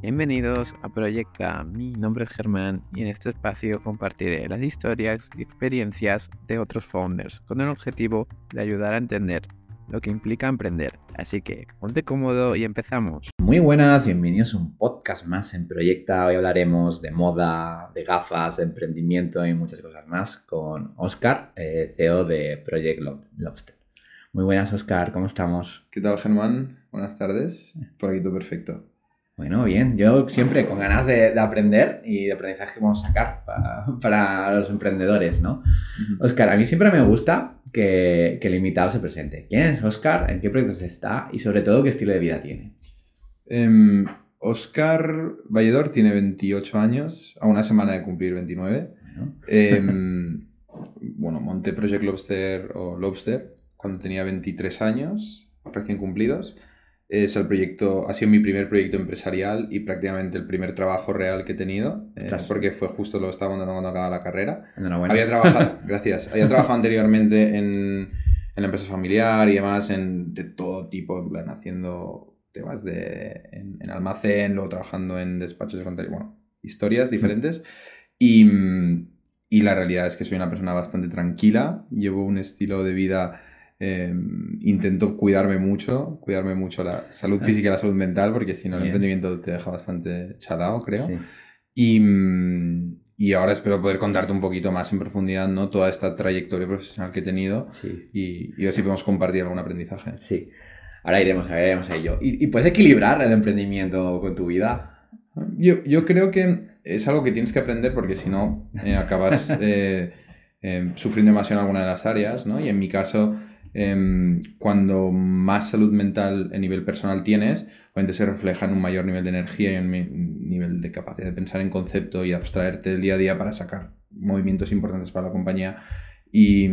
Bienvenidos a Proyecta. Mi nombre es Germán y en este espacio compartiré las historias y experiencias de otros founders con el objetivo de ayudar a entender lo que implica emprender. Así que ponte cómodo y empezamos. Muy buenas, bienvenidos a un podcast más en Proyecta. Hoy hablaremos de moda, de gafas, de emprendimiento y muchas cosas más con Oscar, eh, CEO de Project Lobster. Muy buenas, Oscar, ¿cómo estamos? ¿Qué tal, Germán? Buenas tardes. Por aquí todo perfecto. Bueno, bien, yo siempre con ganas de, aprender y de aprendizaje que vamos a sacar para, los emprendedores, ¿no? Oscar, a mí siempre me gusta que, el invitado se presente. ¿Quién es Oscar? ¿En qué proyectos está? Y sobre todo, ¿qué estilo de vida tiene? Oscar em, Valledor tiene 28 años, a una semana de cumplir 29. Em, bueno, monté Project Lobster o Lobster cuando tenía 23 años, recién cumplidos es el proyecto, ha sido mi primer proyecto empresarial y prácticamente el primer trabajo real que he tenido, eh, porque fue justo lo que estaba montando cuando acababa la carrera. Había trabajado, gracias, había trabajado anteriormente en, en, la empresa familiar y demás, en, de todo tipo, en plan, haciendo temas de, en, almacén, luego trabajando en despachos de contabilidad, bueno, historias diferentes. Y, y la realidad es que soy una persona bastante tranquila, llevo un estilo de vida Em, intento cuidarme mucho, cuidarme mucho la salud física y la salud mental, porque si no el emprendimiento te deja bastante chalado, creo. Y, mm, y, ahora espero poder contarte un poquito más en profundidad ¿no? toda esta trayectoria profesional que he tenido y, y, ver si podemos compartir algún aprendizaje. Sí, ahora iremos, ahora iremos a ello. ¿Y, ¿Y, puedes equilibrar el emprendimiento con tu vida? Yo, yo creo que es algo que tienes que aprender porque si no eh, acabas eh, eh, sufriendo demasiado en alguna de las áreas, ¿no? Y en mi caso Em, cuando más salud mental a nivel personal tienes, obviamente se refleja en un mayor nivel de energía y un nivel de capacidad de pensar en concepto y abstraerte del día a día para sacar movimientos importantes para la compañía. Y,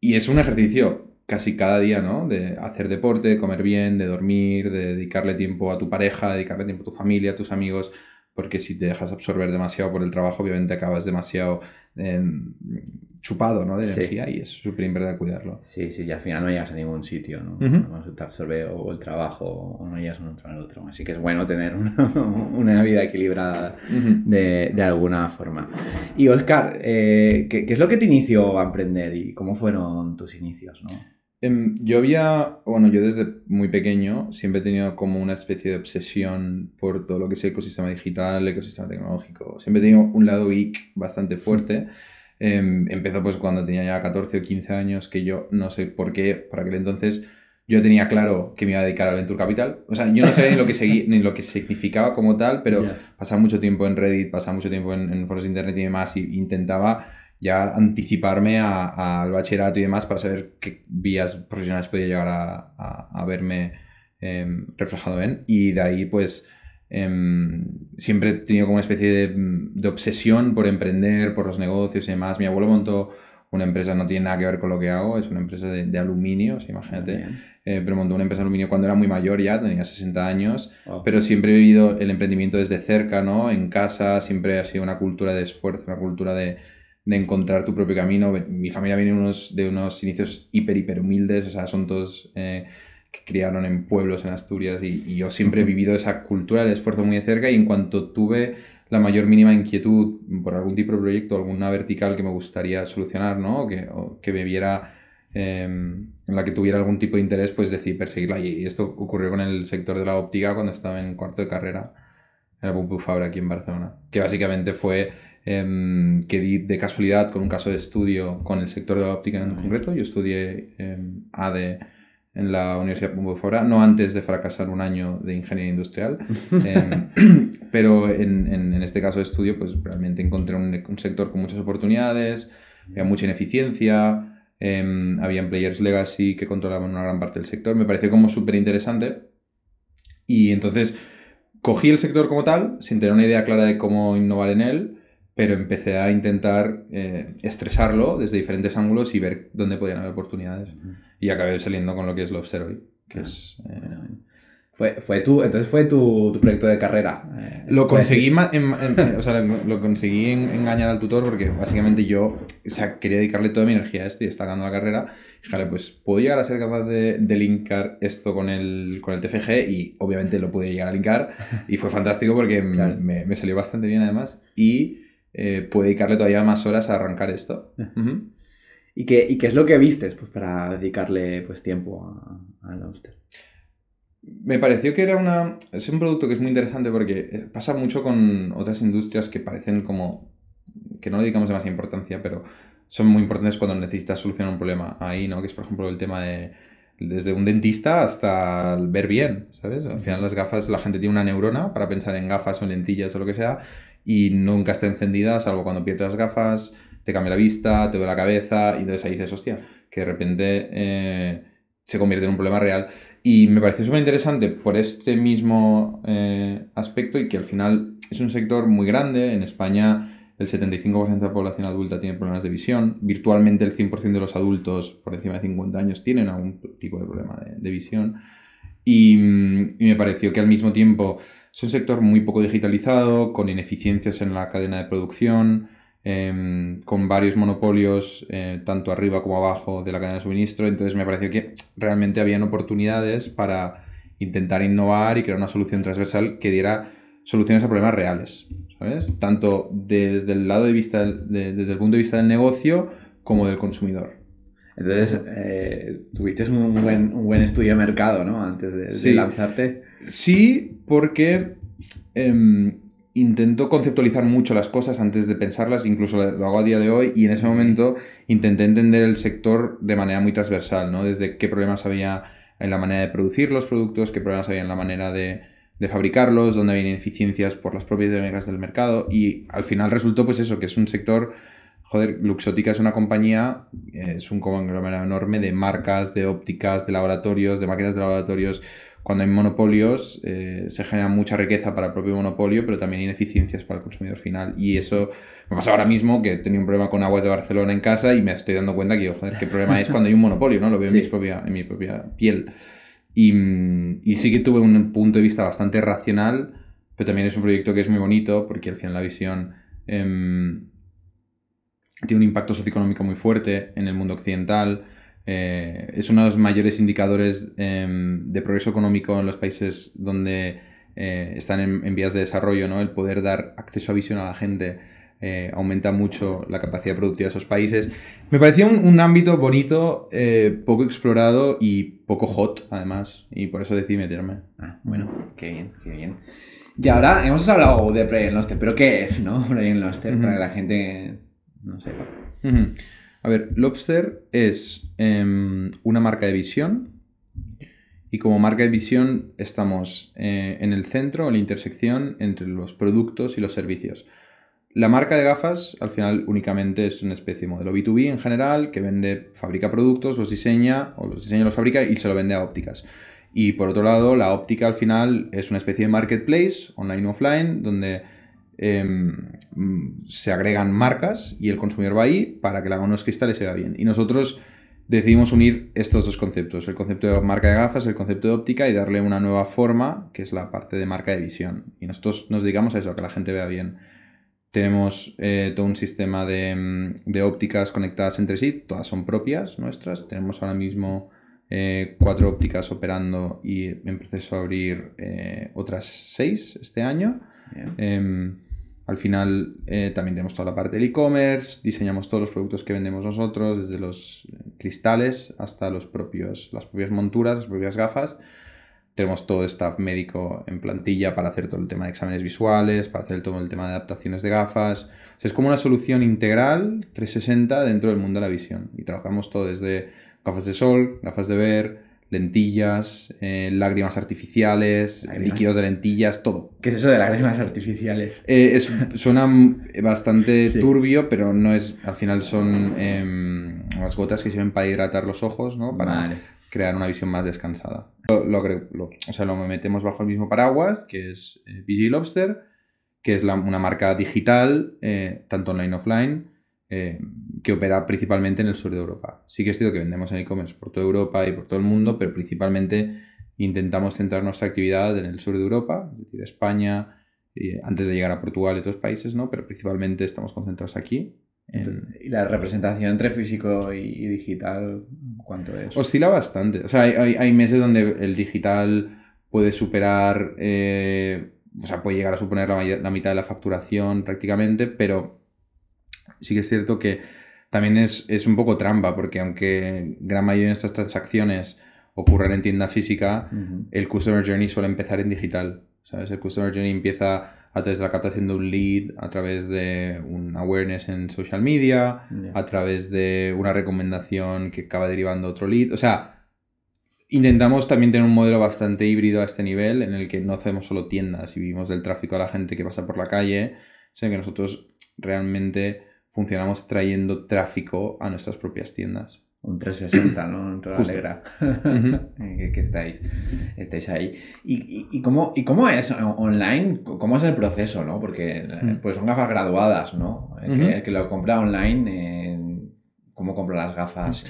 y es un ejercicio casi cada día, ¿no? De hacer deporte, de comer bien, de dormir, de dedicarle tiempo a tu pareja, dedicarle tiempo a tu familia, a tus amigos, porque si te dejas absorber demasiado por el trabajo, obviamente acabas demasiado Em, chupado ¿no? de energía y es súper importante cuidarlo. Sí, sí, y al final no llegas a ningún sitio, ¿no? Te absorbe o el trabajo o no llegas a un al otro. Así que es bueno tener una, vida equilibrada de, de, alguna forma. Y Oscar, eh, ¿qué, ¿qué, es lo que te inició a emprender y cómo fueron tus inicios? ¿no? Em, yo había, bueno, yo desde muy pequeño siempre he tenido como una especie de obsesión por todo lo que es el ecosistema digital, el ecosistema tecnológico. Siempre he tenido un lado geek bastante fuerte. Em, empezó pues cuando tenía ya 14 o 15 años, que yo no sé por qué, por aquel entonces yo tenía claro que me iba a dedicar al Venture Capital. O sea, yo no sabía ni lo que, ni lo que significaba como tal, pero pasaba mucho tiempo en Reddit, pasaba mucho tiempo en, en foros de internet y demás, y intentaba ya anticiparme al bachillerato y demás para saber qué vías profesionales podía llegar a, verme em, reflejado en. Y de ahí, pues, em, siempre he tenido como una especie de, obsesión por emprender, por los negocios y demás. Mi abuelo montó una empresa, no tiene nada que ver con lo que hago, es una empresa de, aluminio, imagínate. Eh, pero montó una empresa de aluminio cuando era muy mayor ya, tenía 60 años, pero siempre he vivido el emprendimiento desde cerca, ¿no? En casa, siempre ha sido una cultura de esfuerzo, una cultura de, de encontrar tu propio camino. Mi familia viene de unos inicios hiper, hiper humildes, o sea, son todos eh, que criaron en pueblos en Asturias y, yo siempre he vivido esa cultura del esfuerzo muy de cerca y en cuanto tuve la mayor mínima inquietud por algún tipo de proyecto, alguna vertical que me gustaría solucionar, ¿no? O que, que me viera... Em, en la que tuviera algún tipo de interés, pues decidí perseguirla. Y esto ocurrió con el sector de la óptica cuando estaba en cuarto de carrera en la Pompeu Fabra aquí en Barcelona, que básicamente fue Em, que di de casualidad con un caso de estudio con el sector de la óptica en concreto. Yo estudié eh, ADE en la Universidad Pompeu no antes de fracasar un año de ingeniería industrial, em, pero en, en, este caso de estudio, pues realmente encontré un, un sector con muchas oportunidades, había mucha ineficiencia, había players legacy que controlaban una gran parte del sector, me pareció como súper interesante y entonces cogí el sector como tal, sin tener una idea clara de cómo innovar en él, pero empecé a intentar eh, estresarlo desde diferentes ángulos y ver dónde podían haber oportunidades. Y acabé saliendo con lo que es Lobster hoy, que ah, es... Eh, fue, fue tu, entonces fue tu, tu proyecto de carrera. Eh, lo conseguí, o sea, lo, conseguí engañar al tutor porque básicamente yo o sea, quería dedicarle toda mi energía a esto y destacando la carrera. Fíjate, pues puedo llegar a ser capaz de, linkar esto con el, con el TFG y obviamente lo pude llegar a linkar y fue fantástico porque me, salió bastante bien además y eh, puedo dedicarle todavía más horas a arrancar esto. ¿Y, qué, qué es lo que vistes pues, para dedicarle pues, tiempo al a Me pareció que era una. Es un producto que es muy interesante porque eh, pasa mucho con otras industrias que parecen como. que no le dedicamos demasiada importancia, pero son muy importantes cuando necesitas solucionar un problema ahí, ¿no? Que es, por ejemplo, el tema de desde un dentista hasta el ver bien, ¿sabes? Al final las gafas, la gente tiene una neurona para pensar en gafas o lentillas o lo que sea y nunca está encendida, salvo cuando pierdes las gafas, te cambia la vista, te duele la cabeza y entonces ahí dices, hostia, que de repente eh, se convierte en un problema real. Y me pareció súper interesante por este mismo eh, aspecto y que al final es un sector muy grande. En España el 75% de la población adulta tiene problemas de visión, virtualmente el 100% de los adultos por encima de 50 años tienen algún tipo de problema de, visión. Y, me pareció que al mismo tiempo es un sector muy poco digitalizado, con ineficiencias en la cadena de producción, em, con varios monopolios, eh, tanto arriba como abajo de la cadena de suministro. Entonces me pareció que realmente habían oportunidades para intentar innovar y crear una solución transversal que diera soluciones a problemas reales. ¿sabes? Tanto desde el lado de vista, desde el punto de vista del negocio como del consumidor. Entonces, eh, tuviste un buen, un buen estudio de mercado, ¿no? Antes de, lanzarte. Sí, porque em, intento conceptualizar mucho las cosas antes de pensarlas, incluso lo hago a día de hoy, y en ese momento intenté entender el sector de manera muy transversal, ¿no? Desde qué problemas había en la manera de producir los productos, qué problemas había en la manera de de fabricarlos, donde había ineficiencias por las propias dinámicas del mercado y al final resultó pues eso, que es un sector, joder, Luxótica es una compañía, es un conglomerado enorme de marcas, de ópticas, de laboratorios, de máquinas de laboratorios. Cuando hay monopolios eh, se genera mucha riqueza para el propio monopolio, pero también ineficiencias para el consumidor final. Y eso me pasa ahora mismo que tenía un problema con aguas de Barcelona en casa y me estoy dando cuenta que, joder, qué problema es cuando hay un monopolio, ¿no? Lo veo en, mi propia, en mi propia piel. Y, sí que tuve un punto de vista bastante racional, pero también es un proyecto que es muy bonito porque al final la visión em, tiene un impacto socioeconómico muy fuerte en el mundo occidental. Eh, es uno de los mayores indicadores em, de progreso económico en los países donde eh, están en, en, vías de desarrollo, ¿no? El poder dar acceso a visión a la gente eh, aumenta mucho la capacidad productiva de esos países. Me parecía un, ámbito bonito, eh, poco explorado y poco hot, además, y por eso decidí meterme. Ah, bueno, qué bien, qué bien. Y ahora hemos hablado de Brain Lobster, pero ¿qué es, no? Brain Lobster, para que la gente no sepa. A ver, Lobster es em, una marca de visión y como marca de visión estamos eh, en el centro, en la intersección entre los productos y los servicios. La marca de gafas, al final, únicamente es una especie de modelo B2B en general, que vende, fabrica productos, los diseña, o los diseña los fabrica y se lo vende a ópticas. Y por otro lado, la óptica al final es una especie de marketplace, online offline, donde em, se agregan marcas y el consumidor va ahí para que le hagan unos cristales y se vea bien. Y nosotros decidimos unir estos dos conceptos, el concepto de marca de gafas, el concepto de óptica y darle una nueva forma, que es la parte de marca de visión. Y nosotros nos dedicamos a eso, a que la gente vea bien. Tenemos eh, todo un sistema mm, de, ópticas conectadas entre sí, todas son propias nuestras. Tenemos ahora mismo eh, cuatro ópticas operando y en proceso de abrir eh, otras seis este año. Em, al final también tenemos toda la parte del e-commerce, diseñamos todos los productos que vendemos nosotros, desde los cristales hasta los propios, las propias monturas, las propias gafas. Tenemos todo staff médico en plantilla para hacer todo el tema de exámenes visuales, para hacer todo el tema de adaptaciones de gafas. es como una solución integral 360 dentro del mundo de la visión. Y trabajamos todo desde gafas de sol, gafas de ver, lentillas, eh, lágrimas artificiales, líquidos de lentillas, todo. ¿Qué es eso de lágrimas artificiales? Eh, suena bastante turbio, pero no es. Al final son eh, unas gotas que sirven para hidratar los ojos, ¿no? Para crear una visión más descansada. Lo, o sea, lo metemos bajo el mismo paraguas, que es eh, Lobster, que es una marca digital, tanto online offline, eh, que opera principalmente en el sur de Europa. Sí que es cierto que vendemos en e-commerce por toda Europa y por todo el mundo, pero principalmente intentamos centrar nuestra actividad en el sur de Europa, es decir, España, antes de llegar a Portugal y otros países, ¿no? Pero principalmente estamos concentrados aquí. ¿Y la representación entre físico y digital ¿Cuánto es? Oscila bastante. O sea, hay, meses donde el digital puede superar, eh, o sea, puede llegar a suponer la, mitad de la facturación prácticamente, pero sí que es cierto que también es, un poco trampa, porque aunque gran mayoría de estas transacciones ocurren en tienda física, el Customer Journey suele empezar en digital. ¿sabes? El Customer Journey empieza a través de la captación de un lead, a través de un awareness en social media, a través de una recomendación que acaba derivando otro lead. O sea, intentamos también tener un modelo bastante híbrido a este nivel, en el que no hacemos solo tiendas y vivimos del tráfico a la gente que pasa por la calle, sino que nosotros realmente funcionamos trayendo tráfico a nuestras propias tiendas un 360, ¿no? Un alegra que, estáis, estáis ahí. ¿Y, y, cómo, ¿Y cómo es online? ¿Cómo es el proceso, no? Porque eh, pues son gafas graduadas, ¿no? El, que, lo compra online, ¿cómo compra las gafas?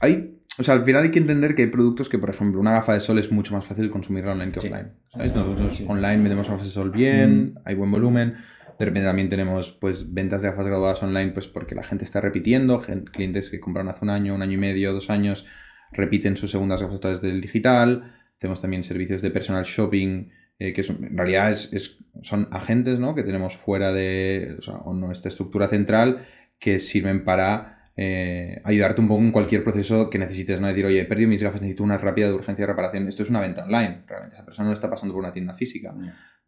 Hay, o sea, al final hay que entender que hay productos que, por ejemplo, una gafa de sol es mucho más fácil consumir online que offline. Nosotros online metemos gafas de sol bien, hay buen volumen de repente también tenemos pues ventas de gafas graduadas online pues porque la gente está repitiendo, clientes que compraron hace un año, un año y medio, dos años, repiten sus segundas gafas a través del digital. Tenemos también servicios de personal shopping, eh, que en realidad es, son agentes ¿no? que tenemos fuera de nuestra estructura central que sirven para eh, ayudarte un poco en cualquier proceso que necesites, no decir, oye, he perdido mis gafas, necesito una rápida de urgencia de reparación. Esto es una venta online, realmente esa persona no está pasando por una tienda física,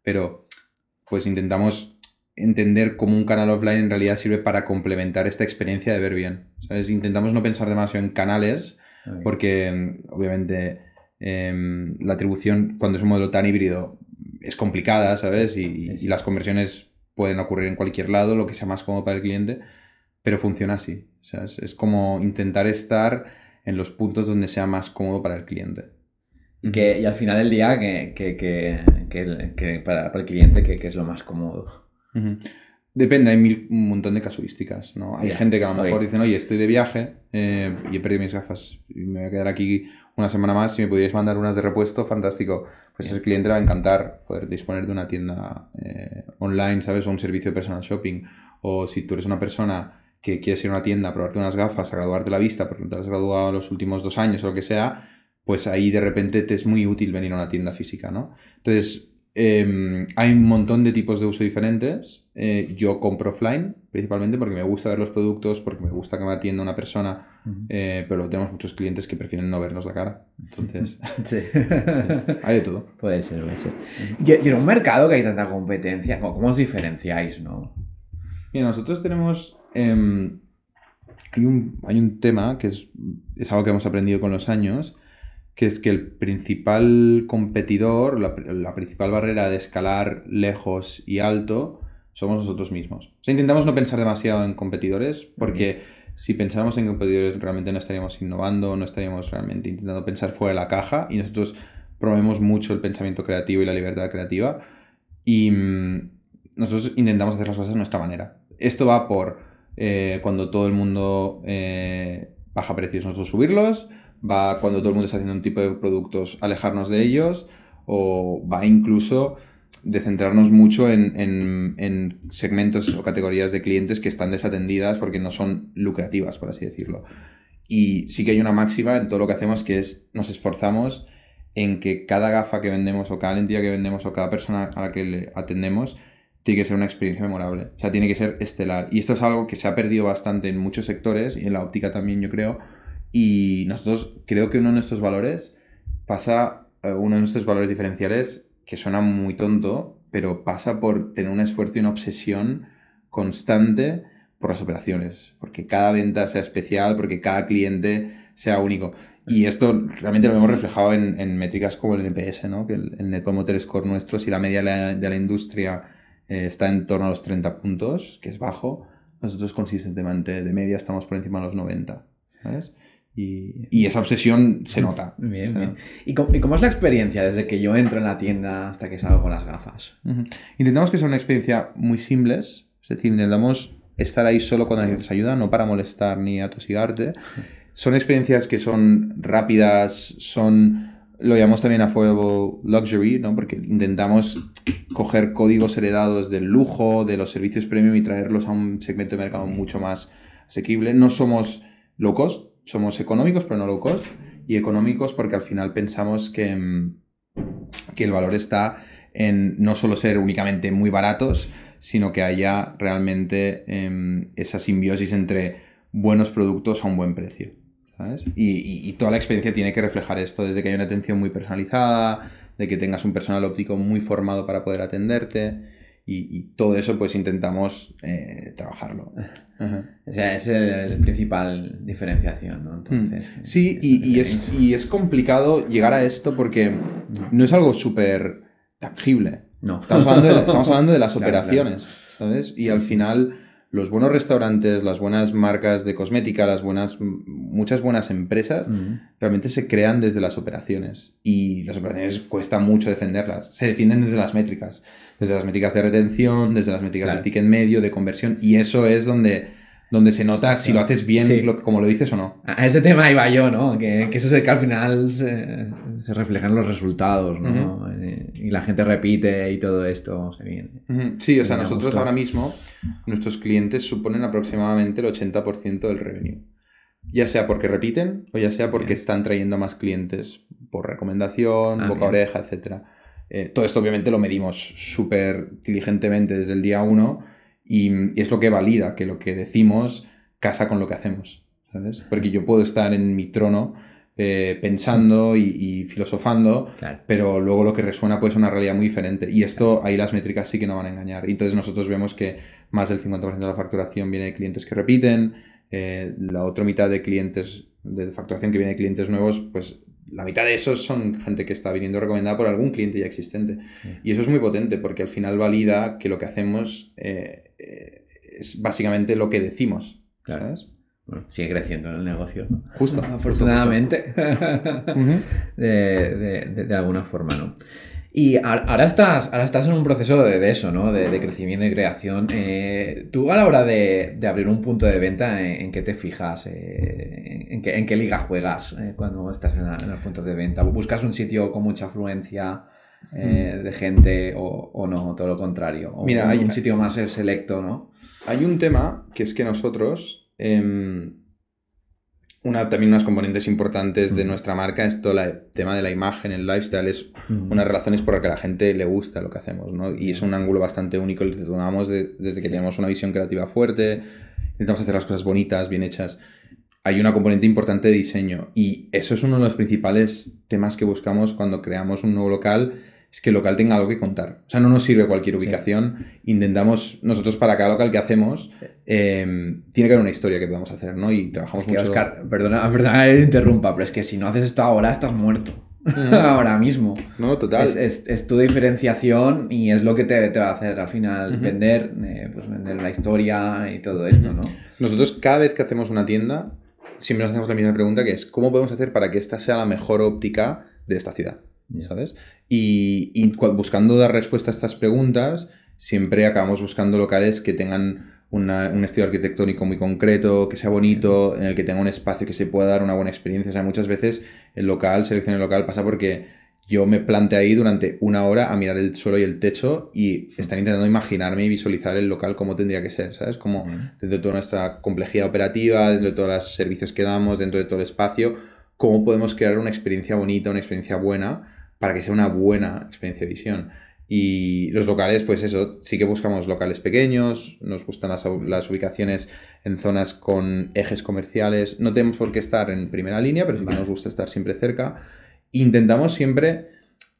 pero pues intentamos entender cómo un canal offline en realidad sirve para complementar esta experiencia de ver bien. Intentamos no pensar demasiado en canales, porque obviamente em, la atribución, cuando es un modelo tan híbrido, es complicada, ¿sabes? Y, las conversiones pueden ocurrir en cualquier lado, lo que sea más cómodo para el cliente, pero funciona así. es, como intentar estar en los puntos donde sea más cómodo para el cliente. y al final del día, que, para, el cliente, que es lo más cómodo. Depende, hay un montón de casuísticas, ¿no? Hay gente que a lo mejor dicen, oye, estoy de viaje eh, y he perdido mis gafas y me voy a quedar aquí una semana más, si me pudierais mandar unas de repuesto, fantástico. Pues ese cliente le va a encantar poder disponer de una tienda eh, online, ¿sabes? O un servicio de personal shopping. O si tú eres una persona que quieres ir a una tienda a probarte unas gafas, a graduarte la vista porque no te has graduado los últimos dos años o lo que sea, pues ahí de repente te es muy útil venir a una tienda física, ¿no? Entonces, Em, hay un montón de tipos de uso diferentes. Eh, yo compro offline, principalmente porque me gusta ver los productos, porque me gusta que me atienda una persona, eh, pero tenemos muchos clientes que prefieren no vernos la cara. Entonces, sí. hay de todo. Puede ser, puede ser. Y, en un mercado que hay tanta competencia, ¿cómo os diferenciáis? No? Mira, nosotros tenemos... Em, hay, un, hay un tema que es, es algo que hemos aprendido con los años, que es que el principal competidor, la, principal barrera de escalar lejos y alto, somos nosotros mismos. O sea, intentamos no pensar demasiado en competidores, porque si pensáramos en competidores realmente no estaríamos innovando, no estaríamos realmente intentando pensar fuera de la caja, y nosotros promovemos mucho el pensamiento creativo y la libertad creativa, y mm, nosotros intentamos hacer las cosas de nuestra manera. Esto va por eh, cuando todo el mundo eh, baja precios, nosotros subirlos, va cuando todo el mundo está haciendo un tipo de productos alejarnos de ellos o va incluso de centrarnos mucho en, segmentos o categorías de clientes que están desatendidas porque no son lucrativas, por así decirlo. Y sí que hay una máxima en todo lo que hacemos que es nos esforzamos en que cada gafa que vendemos o cada lentilla que vendemos o cada persona a la que le atendemos tiene que ser una experiencia memorable. O sea, tiene que ser estelar. Y esto es algo que se ha perdido bastante en muchos sectores y en la óptica también, yo creo, y nosotros creo que uno de nuestros valores pasa, eh, uno de nuestros valores diferenciales, que suena muy tonto, pero pasa por tener un esfuerzo y una obsesión constante por las operaciones, porque cada venta sea especial, porque cada cliente sea único. Y esto realmente lo hemos reflejado en, métricas como el NPS, ¿no? que el, Net Promoter Score nuestro, si la media de la, industria eh, está en torno a los 30 puntos, que es bajo, nosotros consistentemente de media estamos por encima de los 90. ¿sabes? Y, esa obsesión se nota. Bien, bien. ¿Y cómo, es la experiencia desde que yo entro en la tienda hasta que salgo con las gafas? Intentamos que sea una experiencia muy simple, es decir, intentamos estar ahí solo cuando necesitas ayuda, no para molestar ni atosigarte. Son experiencias que son rápidas, son, lo llamamos también affordable luxury, ¿no? porque intentamos coger códigos heredados del lujo, de los servicios premium y traerlos a un segmento de mercado mucho más asequible. No somos locos, somos económicos pero no low cost y económicos porque al final pensamos que, mm, que el valor está en no solo ser únicamente muy baratos, sino que haya realmente em, esa simbiosis entre buenos productos a un buen precio. ¿sabes? Y, y, toda la experiencia tiene que reflejar esto, desde que hay una atención muy personalizada, de que tengas un personal óptico muy formado para poder atenderte y, todo eso pues intentamos eh, trabajarlo. O sea, es el, principal diferenciación, ¿no? Entonces, mm. Sí, y, es, y es complicado llegar a esto porque no es algo súper tangible. No. Estamos hablando de, estamos hablando de las operaciones, ¿sabes? Y al final los buenos restaurantes, las buenas marcas de cosmética, las buenas, muchas buenas empresas, realmente se crean desde las operaciones. Y las operaciones cuesta mucho defenderlas. Se defienden desde las métricas. Desde las métricas de retención, desde las métricas de ticket medio, de conversión. Y eso es donde donde se nota si lo haces bien como lo dices o no. A ese tema iba yo, ¿no? Que, eso es el que al final se, se reflejan los resultados, ¿no? Y la gente repite y todo esto se viene. Sí, o sea, nosotros ahora mismo, nuestros clientes suponen aproximadamente el 80% del revenue. Ya sea porque repiten o ya sea porque están trayendo más clientes por recomendación, ah, boca oreja, etc. Eh, todo esto obviamente lo medimos súper diligentemente desde el día 1 y, es lo que valida que lo que decimos casa con lo que hacemos, ¿sabes? Porque yo puedo estar en mi trono eh, pensando y, filosofando, pero luego lo que resuena puede ser una realidad muy diferente. Y esto, ahí las métricas sí que no van a engañar. Y entonces nosotros vemos que más del 50% de la facturación viene de clientes que repiten, eh, la otra mitad de clientes de facturación que viene de clientes nuevos, pues la mitad de esos son gente que está viniendo recomendada por algún cliente ya existente. Y eso es muy potente porque al final valida que lo que hacemos eh, eh, es básicamente lo que decimos. Claro. Bueno, sigue creciendo en el negocio. Justo. Afortunadamente. de, alguna forma, ¿no? Y ahora estás, ahora estás en un proceso de, eso, ¿no? De, crecimiento y creación. Eh, tú a la hora de, abrir un punto de venta, ¿en, qué te fijas? Eh, en, qué, liga juegas eh, cuando estás en, los puntos de venta? ¿Buscas un sitio con mucha afluencia de gente o, no? Todo lo contrario. ¿O Mira, hay un sitio más selecto, ¿no? Hay un tema que es que nosotros... Una, también unas componentes importantes de nuestra marca es todo el tema de la imagen, el lifestyle, es unas relaciones por las que a la gente le gusta lo que hacemos, ¿no? Y es un ángulo bastante único el que tomamos desde que tenemos una visión creativa fuerte, intentamos hacer las cosas bonitas, bien hechas. Hay una componente importante de diseño y eso es uno de los principales temas que buscamos cuando creamos un nuevo local es que el local tenga algo que contar. O sea, no nos sirve cualquier ubicación. Intentamos, nosotros para cada local que hacemos, em, tiene que haber una historia que podamos hacer, ¿no? Y trabajamos mucho. Oscar, perdona, perdona que interrumpa, pero es que si no haces esto ahora, estás muerto. ahora mismo. No, total. Es, tu diferenciación y es lo que te, va a hacer al final vender, eh, pues vender la historia y todo esto, ¿no? Nosotros cada vez que hacemos una tienda, siempre nos hacemos la misma pregunta que es, ¿cómo podemos hacer para que esta sea la mejor óptica de esta ciudad? ¿Sabes? Y, buscando dar respuesta a estas preguntas, siempre acabamos buscando locales que tengan un estilo arquitectónico muy concreto, que sea bonito, en el que tenga un espacio que se pueda dar una buena experiencia. O sea, muchas veces el local, selección el local, pasa porque yo me planteé ahí durante una hora a mirar el suelo y el techo y estar intentando imaginarme y visualizar el local como tendría que ser, ¿sabes? Como dentro de toda nuestra complejidad operativa, dentro de todos los servicios que damos, dentro de todo el espacio, cómo podemos crear una experiencia bonita, una experiencia buena para que sea una buena experiencia de visión. Y los locales, pues eso, sí que buscamos locales pequeños, nos gustan las, ubicaciones en zonas con ejes comerciales. No tenemos por qué estar en primera línea, pero sí que nos gusta estar siempre cerca. Intentamos siempre,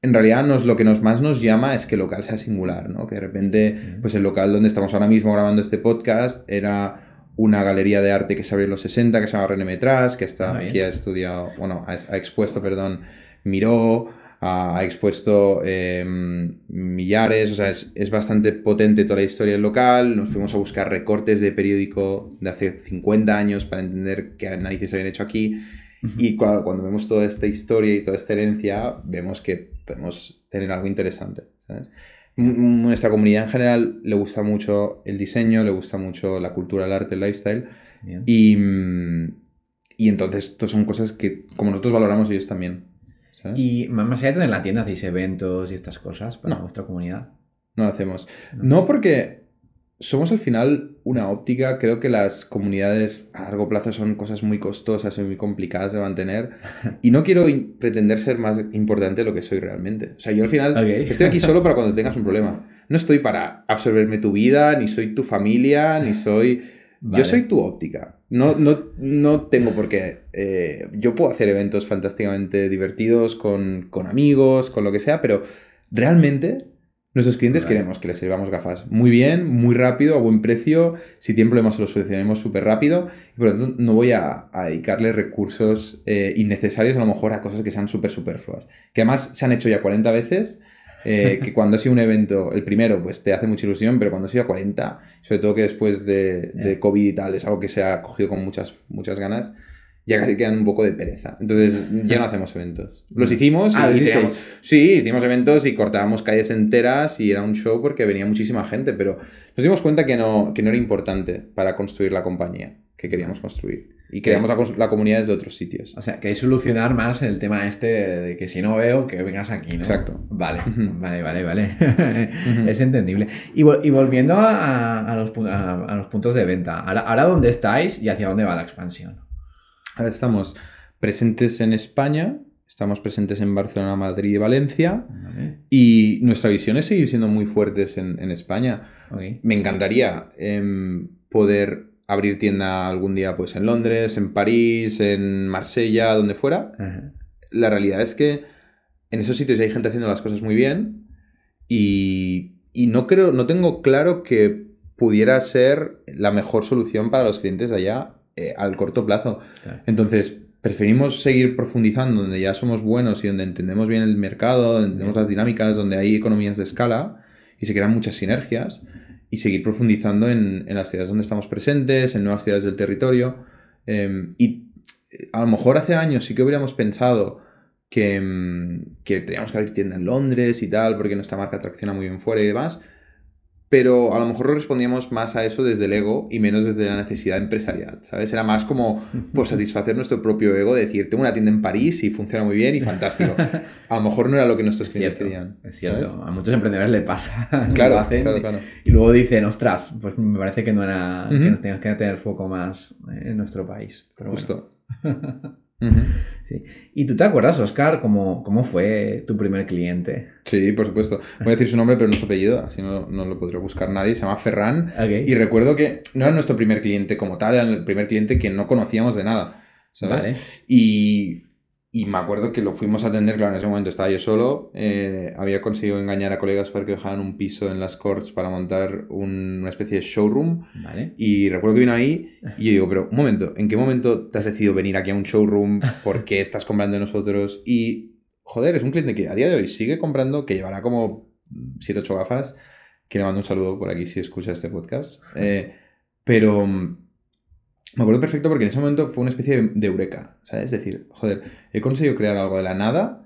en realidad nos, lo que nos más nos llama es que el local sea singular, ¿no? Que de repente, pues el local donde estamos ahora mismo grabando este podcast era una galería de arte que se abrió en los 60, que se llama René Metras, que está ah, aquí ha estudiado, bueno, ha, ha expuesto, perdón, Miró, ha, expuesto em, millares, o sea, es, bastante potente toda la historia del local. Nos fuimos a buscar recortes de periódico de hace 50 años para entender qué análisis habían hecho aquí. Y cuando, vemos toda esta historia y toda esta herencia, vemos que podemos tener algo interesante. Nuestra comunidad en general le gusta mucho el diseño, le gusta mucho la cultura, el arte, el lifestyle. Y, y entonces, estas son cosas que, como nosotros valoramos, ellos también. Y más allá de en la tienda hacéis eventos y estas cosas para vuestra comunidad. No lo hacemos. No. porque somos al final una óptica. Creo que las comunidades a largo plazo son cosas muy costosas y muy complicadas de mantener. Y no quiero pretender ser más importante de lo que soy realmente. O sea, yo al final estoy aquí solo para cuando tengas un problema. No estoy para absorberme tu vida, ni soy tu familia, ni soy... Yo soy tu óptica. No, no, no tengo por qué. Eh, yo puedo hacer eventos fantásticamente divertidos con, con amigos, con lo que sea, pero realmente Nuestros clientes queremos que les sirvamos gafas muy bien, muy rápido, a buen precio. Si tiene problemas, lo solucionemos súper rápido. Y por lo tanto, no voy a, dedicarle recursos eh, innecesarios, a lo mejor a cosas que sean súper superfluas. Que además se han hecho ya 40 veces. Eh, que cuando ha sido un evento, el primero, pues te hace mucha ilusión, pero cuando ha sido 40, sobre todo que después de, de COVID y tal, es algo que se ha cogido con muchas, muchas ganas ya casi quedan un poco de pereza. Entonces ya no hacemos eventos. Los hicimos y, ah, sí, hicimos eventos y cortábamos calles enteras y era un show porque venía muchísima gente, pero nos dimos cuenta que no, que no era importante para construir la compañía que queríamos construir. Y creamos la, comunidad desde otros sitios. O sea, queréis solucionar más el tema este de que si no veo, que vengas aquí, ¿no? Exacto. Vale, vale, vale, vale. es entendible. Y, volviendo a, los, a, los, puntos de venta, ahora, ahora dónde estáis y hacia dónde va la expansión. Ahora estamos presentes en España, estamos presentes en Barcelona, Madrid y Valencia. Y nuestra visión es seguir siendo muy fuertes en, España. Me encantaría em, poder abrir tienda algún día pues en Londres, en París, en Marsella, donde fuera. La realidad es que en esos sitios hay gente haciendo las cosas muy bien y, y no creo, no tengo claro que pudiera ser la mejor solución para los clientes allá eh, al corto plazo. Entonces, preferimos seguir profundizando donde ya somos buenos y donde entendemos bien el mercado, donde entendemos las dinámicas, donde hay economías de escala y se crean muchas sinergias y seguir profundizando en, las ciudades donde estamos presentes, en nuevas ciudades del territorio. Em, y eh, a lo mejor hace años sí que hubiéramos pensado que, em, que teníamos que abrir tienda en Londres y tal, porque nuestra marca atracciona muy bien fuera y demás pero a lo mejor respondíamos más a eso desde el ego y menos desde la necesidad empresarial, ¿sabes? Era más como por satisfacer nuestro propio ego, decir, tengo una tienda en París y funciona muy bien y fantástico. A lo mejor no era lo que nuestros clientes querían. Es cierto, a muchos emprendedores le pasa. Claro, claro, claro. Y luego dicen, ostras, pues me parece que no era, que nos tengas que tener foco más en nuestro país. Justo. ¿Y tú te acuerdas, Oscar, cómo, cómo fue tu primer cliente? Sí, por supuesto. Voy a decir su nombre, pero no su apellido, así no, no lo podría buscar nadie. Se llama Ferran. Y recuerdo que no era nuestro primer cliente como tal, era el primer cliente que no conocíamos de nada. ¿Sabes? Y y me acuerdo que lo fuimos a atender, claro, en ese momento estaba yo solo. Eh, había conseguido engañar a colegas para que dejaran un piso en las Courts para montar una especie de showroom. Y recuerdo que vino ahí y yo digo, pero un momento, ¿en qué momento te has decidido venir aquí a un showroom? ¿Por qué estás comprando de nosotros? Y, joder, es un cliente que a día de hoy sigue comprando, que llevará como 7, 8 gafas. Que le mando un saludo por aquí si escucha este podcast. Eh, pero me acuerdo perfecto porque en ese momento fue una especie de, eureka, ¿sabes? Es decir, joder, he conseguido crear algo de la nada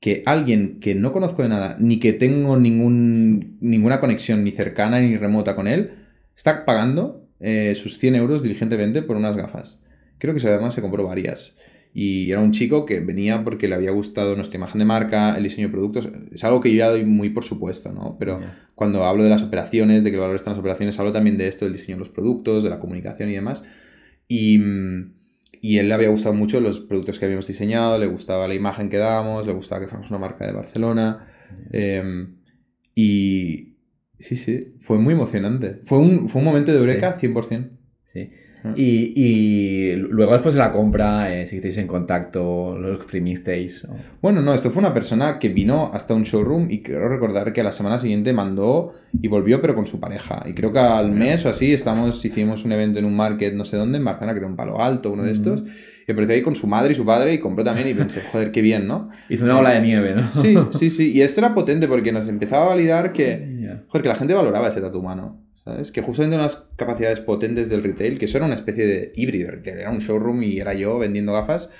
que alguien que no conozco de nada, ni que tengo ningún, ninguna conexión ni cercana ni remota con él, está pagando eh, sus 100 euros diligentemente por unas gafas. Creo que además se compró varias. Y era un chico que venía porque le había gustado nuestra imagen de marca, el diseño de productos. Es algo que yo ya doy muy por supuesto, ¿no? Pero cuando hablo de las operaciones, de que el valor está en las operaciones, hablo también de esto, del diseño de los productos, de la comunicación y demás. Y, y él le había gustado mucho los productos que habíamos diseñado, le gustaba la imagen que dábamos, le gustaba que fuéramos una marca de Barcelona. Em, y sí, sí, fue muy emocionante. Fue un, fue un momento de eureka 100%. Sí. Y, luego después de la compra, eh, seguisteis en contacto, lo exprimisteis. Bueno, no, esto fue una persona que vino hasta un showroom y quiero recordar que a la semana siguiente mandó y volvió, pero con su pareja. Y creo que al mes o así estamos, hicimos un evento en un market, no sé dónde, en Barcelona, creo en Palo Alto, uno de estos. Y apareció ahí con su madre y su padre y compró también y pensé, joder, qué bien, ¿no? Hizo una ola de nieve, ¿no? Sí, sí, sí. Y esto era potente porque nos empezaba a validar que, joder, que la gente valoraba ese tatu humano. ¿Sabes? Que justamente unas capacidades potentes del retail, que eso era una especie de híbrido de retail, era un showroom y era yo vendiendo gafas.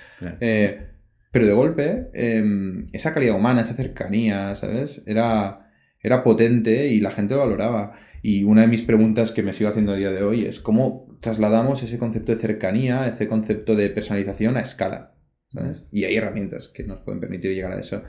Eh, pero de golpe, em, esa calidad humana, esa cercanía, ¿sabes? Era, era potente y la gente lo valoraba. Y una de mis preguntas que me sigo haciendo a día de hoy es cómo trasladamos ese concepto de cercanía, ese concepto de personalización a escala. ¿sabes? Y hay herramientas que nos pueden permitir llegar a eso.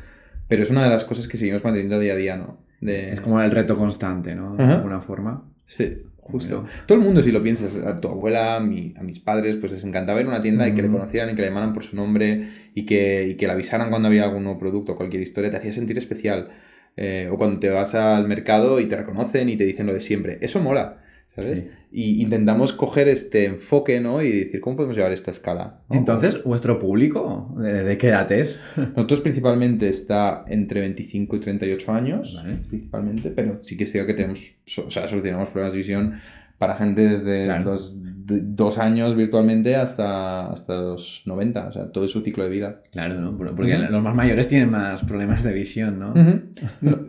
Pero es una de las cosas que seguimos manteniendo día a día, ¿no? Es como el reto constante, ¿no? De alguna forma. Sí. justo. Todo el mundo, si lo piensas, a tu abuela, a, mi, a mis padres, pues les encantaba ir a una tienda y que le conocieran y que le llamaran por su nombre y que, y que le avisaran cuando había algún nuevo producto o cualquier historia, te hacía sentir especial. Eh, o cuando te vas al mercado y te reconocen y te dicen lo de siempre. Eso mola. ¿Sabes? Y intentamos coger este enfoque, ¿no? Y decir, ¿cómo podemos llevar esta escala? Entonces, ¿vuestro público de, qué edad es? Nosotros principalmente está entre 25 y 38 años, principalmente, pero sí que es cierto que tenemos, o sea, solucionamos problemas de visión para gente desde los dos años virtualmente hasta, hasta los 90, o sea, todo su ciclo de vida. Claro, ¿no? Porque los más mayores tienen más problemas de visión, ¿no?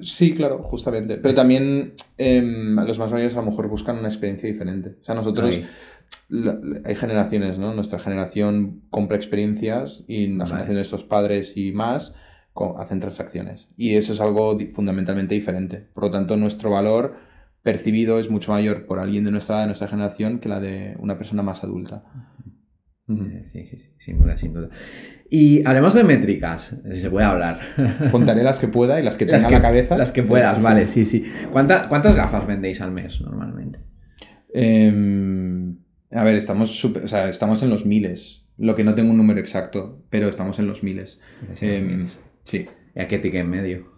sí, claro, justamente. Pero también em, los más mayores a lo mejor buscan una experiencia diferente. O sea, nosotros... hay generaciones, ¿no? Nuestra generación compra experiencias y la generación de estos padres y más hacen transacciones. Y eso es algo fundamentalmente diferente. Por lo tanto, nuestro valor percibido es mucho mayor por alguien de nuestra de nuestra generación, que la de una persona más adulta. Sí, sí, sí, sin duda, sin duda. Y hablemos de métricas, si se puede hablar. Contaré las que pueda y las que tenga en la cabeza. Las que puedas, vale, sí, sí. ¿Cuántas gafas vendéis al mes normalmente? Em, a ver, estamos, estamos en los miles. Lo que no tengo un número exacto, pero estamos en los miles. Em, sí. ¿Y a qué ticket en medio?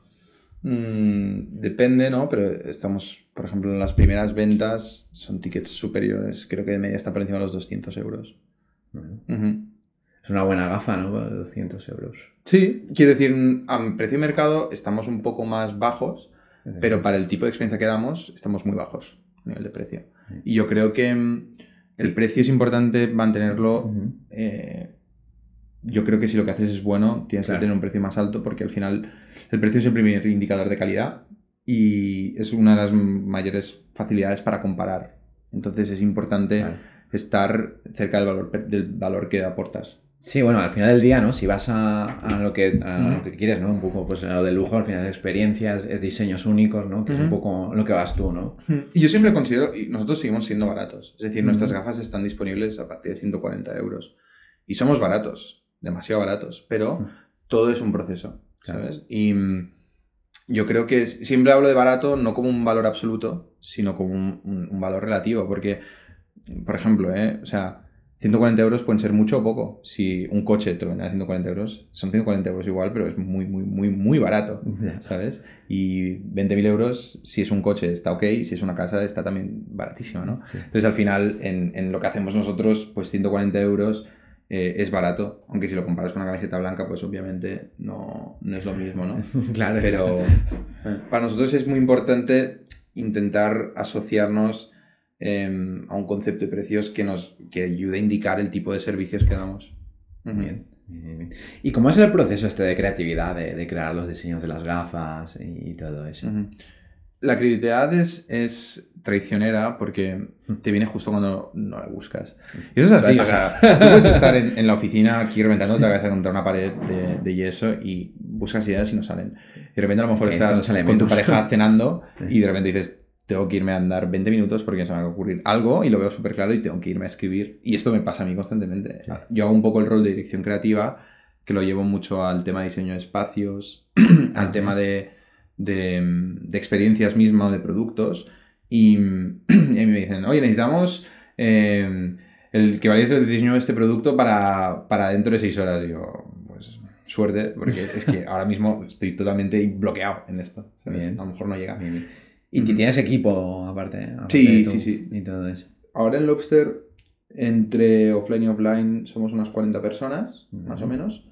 Mm, depende, ¿no? Pero estamos, por ejemplo, en las primeras ventas son tickets superiores. Creo que de media está por encima de los 200 euros. Es una buena gafa, ¿no? 200 euros. Sí, quiero decir, a precio de mercado estamos un poco más bajos, pero para el tipo de experiencia que damos estamos muy bajos a nivel de precio. Y yo creo que mm, el precio es importante mantenerlo yo creo que si lo que haces es bueno, tienes que tener un precio más alto porque al final el precio es el primer indicador de calidad y es una de las mayores facilidades para comparar. Entonces es importante estar cerca del valor, del valor que aportas. Sí, bueno, al final del día, ¿no? Si vas a, lo, que, lo que quieres, ¿no? Un poco, pues lo de lujo, al final de experiencias, es diseños únicos, ¿no? Que es un poco lo que vas tú, ¿no? Y yo siempre considero, y nosotros seguimos siendo baratos. Es decir, nuestras gafas están disponibles a partir de 140 euros. Y somos baratos demasiado baratos, pero todo es un proceso, ¿sabes? Y mm, yo creo que siempre hablo de barato no como un valor absoluto, sino como un, valor relativo, porque, por ejemplo, ¿eh? o sea, 140 euros pueden ser mucho o poco. Si un coche te vende a 140 euros, son 140 euros igual, pero es muy, muy, muy, muy barato, ¿sabes? Y 20.000 euros, si es un coche, está ok, si es una casa, está también baratísimo, ¿no? Entonces, al final, en, en, lo que hacemos nosotros, pues 140 euros eh, es barato, aunque si lo comparas con una camiseta blanca, pues obviamente no, es lo mismo, ¿no? claro. Pero para nosotros es muy importante intentar asociarnos em, a un concepto de precios que nos que ayude a indicar el tipo de servicios que damos. Bien. ¿Y cómo es el proceso este de creatividad, de, crear los diseños de las gafas y, todo eso? La creatividad es, es, traicionera porque te viene justo cuando no la buscas. Y eso es así, o sea, tú puedes estar en, la oficina aquí reventando la cabeza contra una pared de, yeso y buscas ideas y no salen. Y de repente a lo mejor estás con tu pareja cenando y de repente dices, tengo que irme a andar 20 minutos porque se me va a ocurrir algo y lo veo súper claro y tengo que irme a escribir. Y esto me pasa a mí constantemente. Yo hago un poco el rol de dirección creativa, que lo llevo mucho al tema de diseño de espacios, al tema de de, experiencias mismas o de productos y, me dicen, oye, necesitamos em, el que valiese el diseño de este producto para, dentro de seis horas. Y yo, pues suerte, porque es que ahora mismo estoy totalmente bloqueado en esto. A lo mejor no llega. ¿Y tienes equipo aparte? sí, sí, sí. Y todo eso. Ahora en Lobster, entre offline y offline, somos unas 40 personas, más o menos.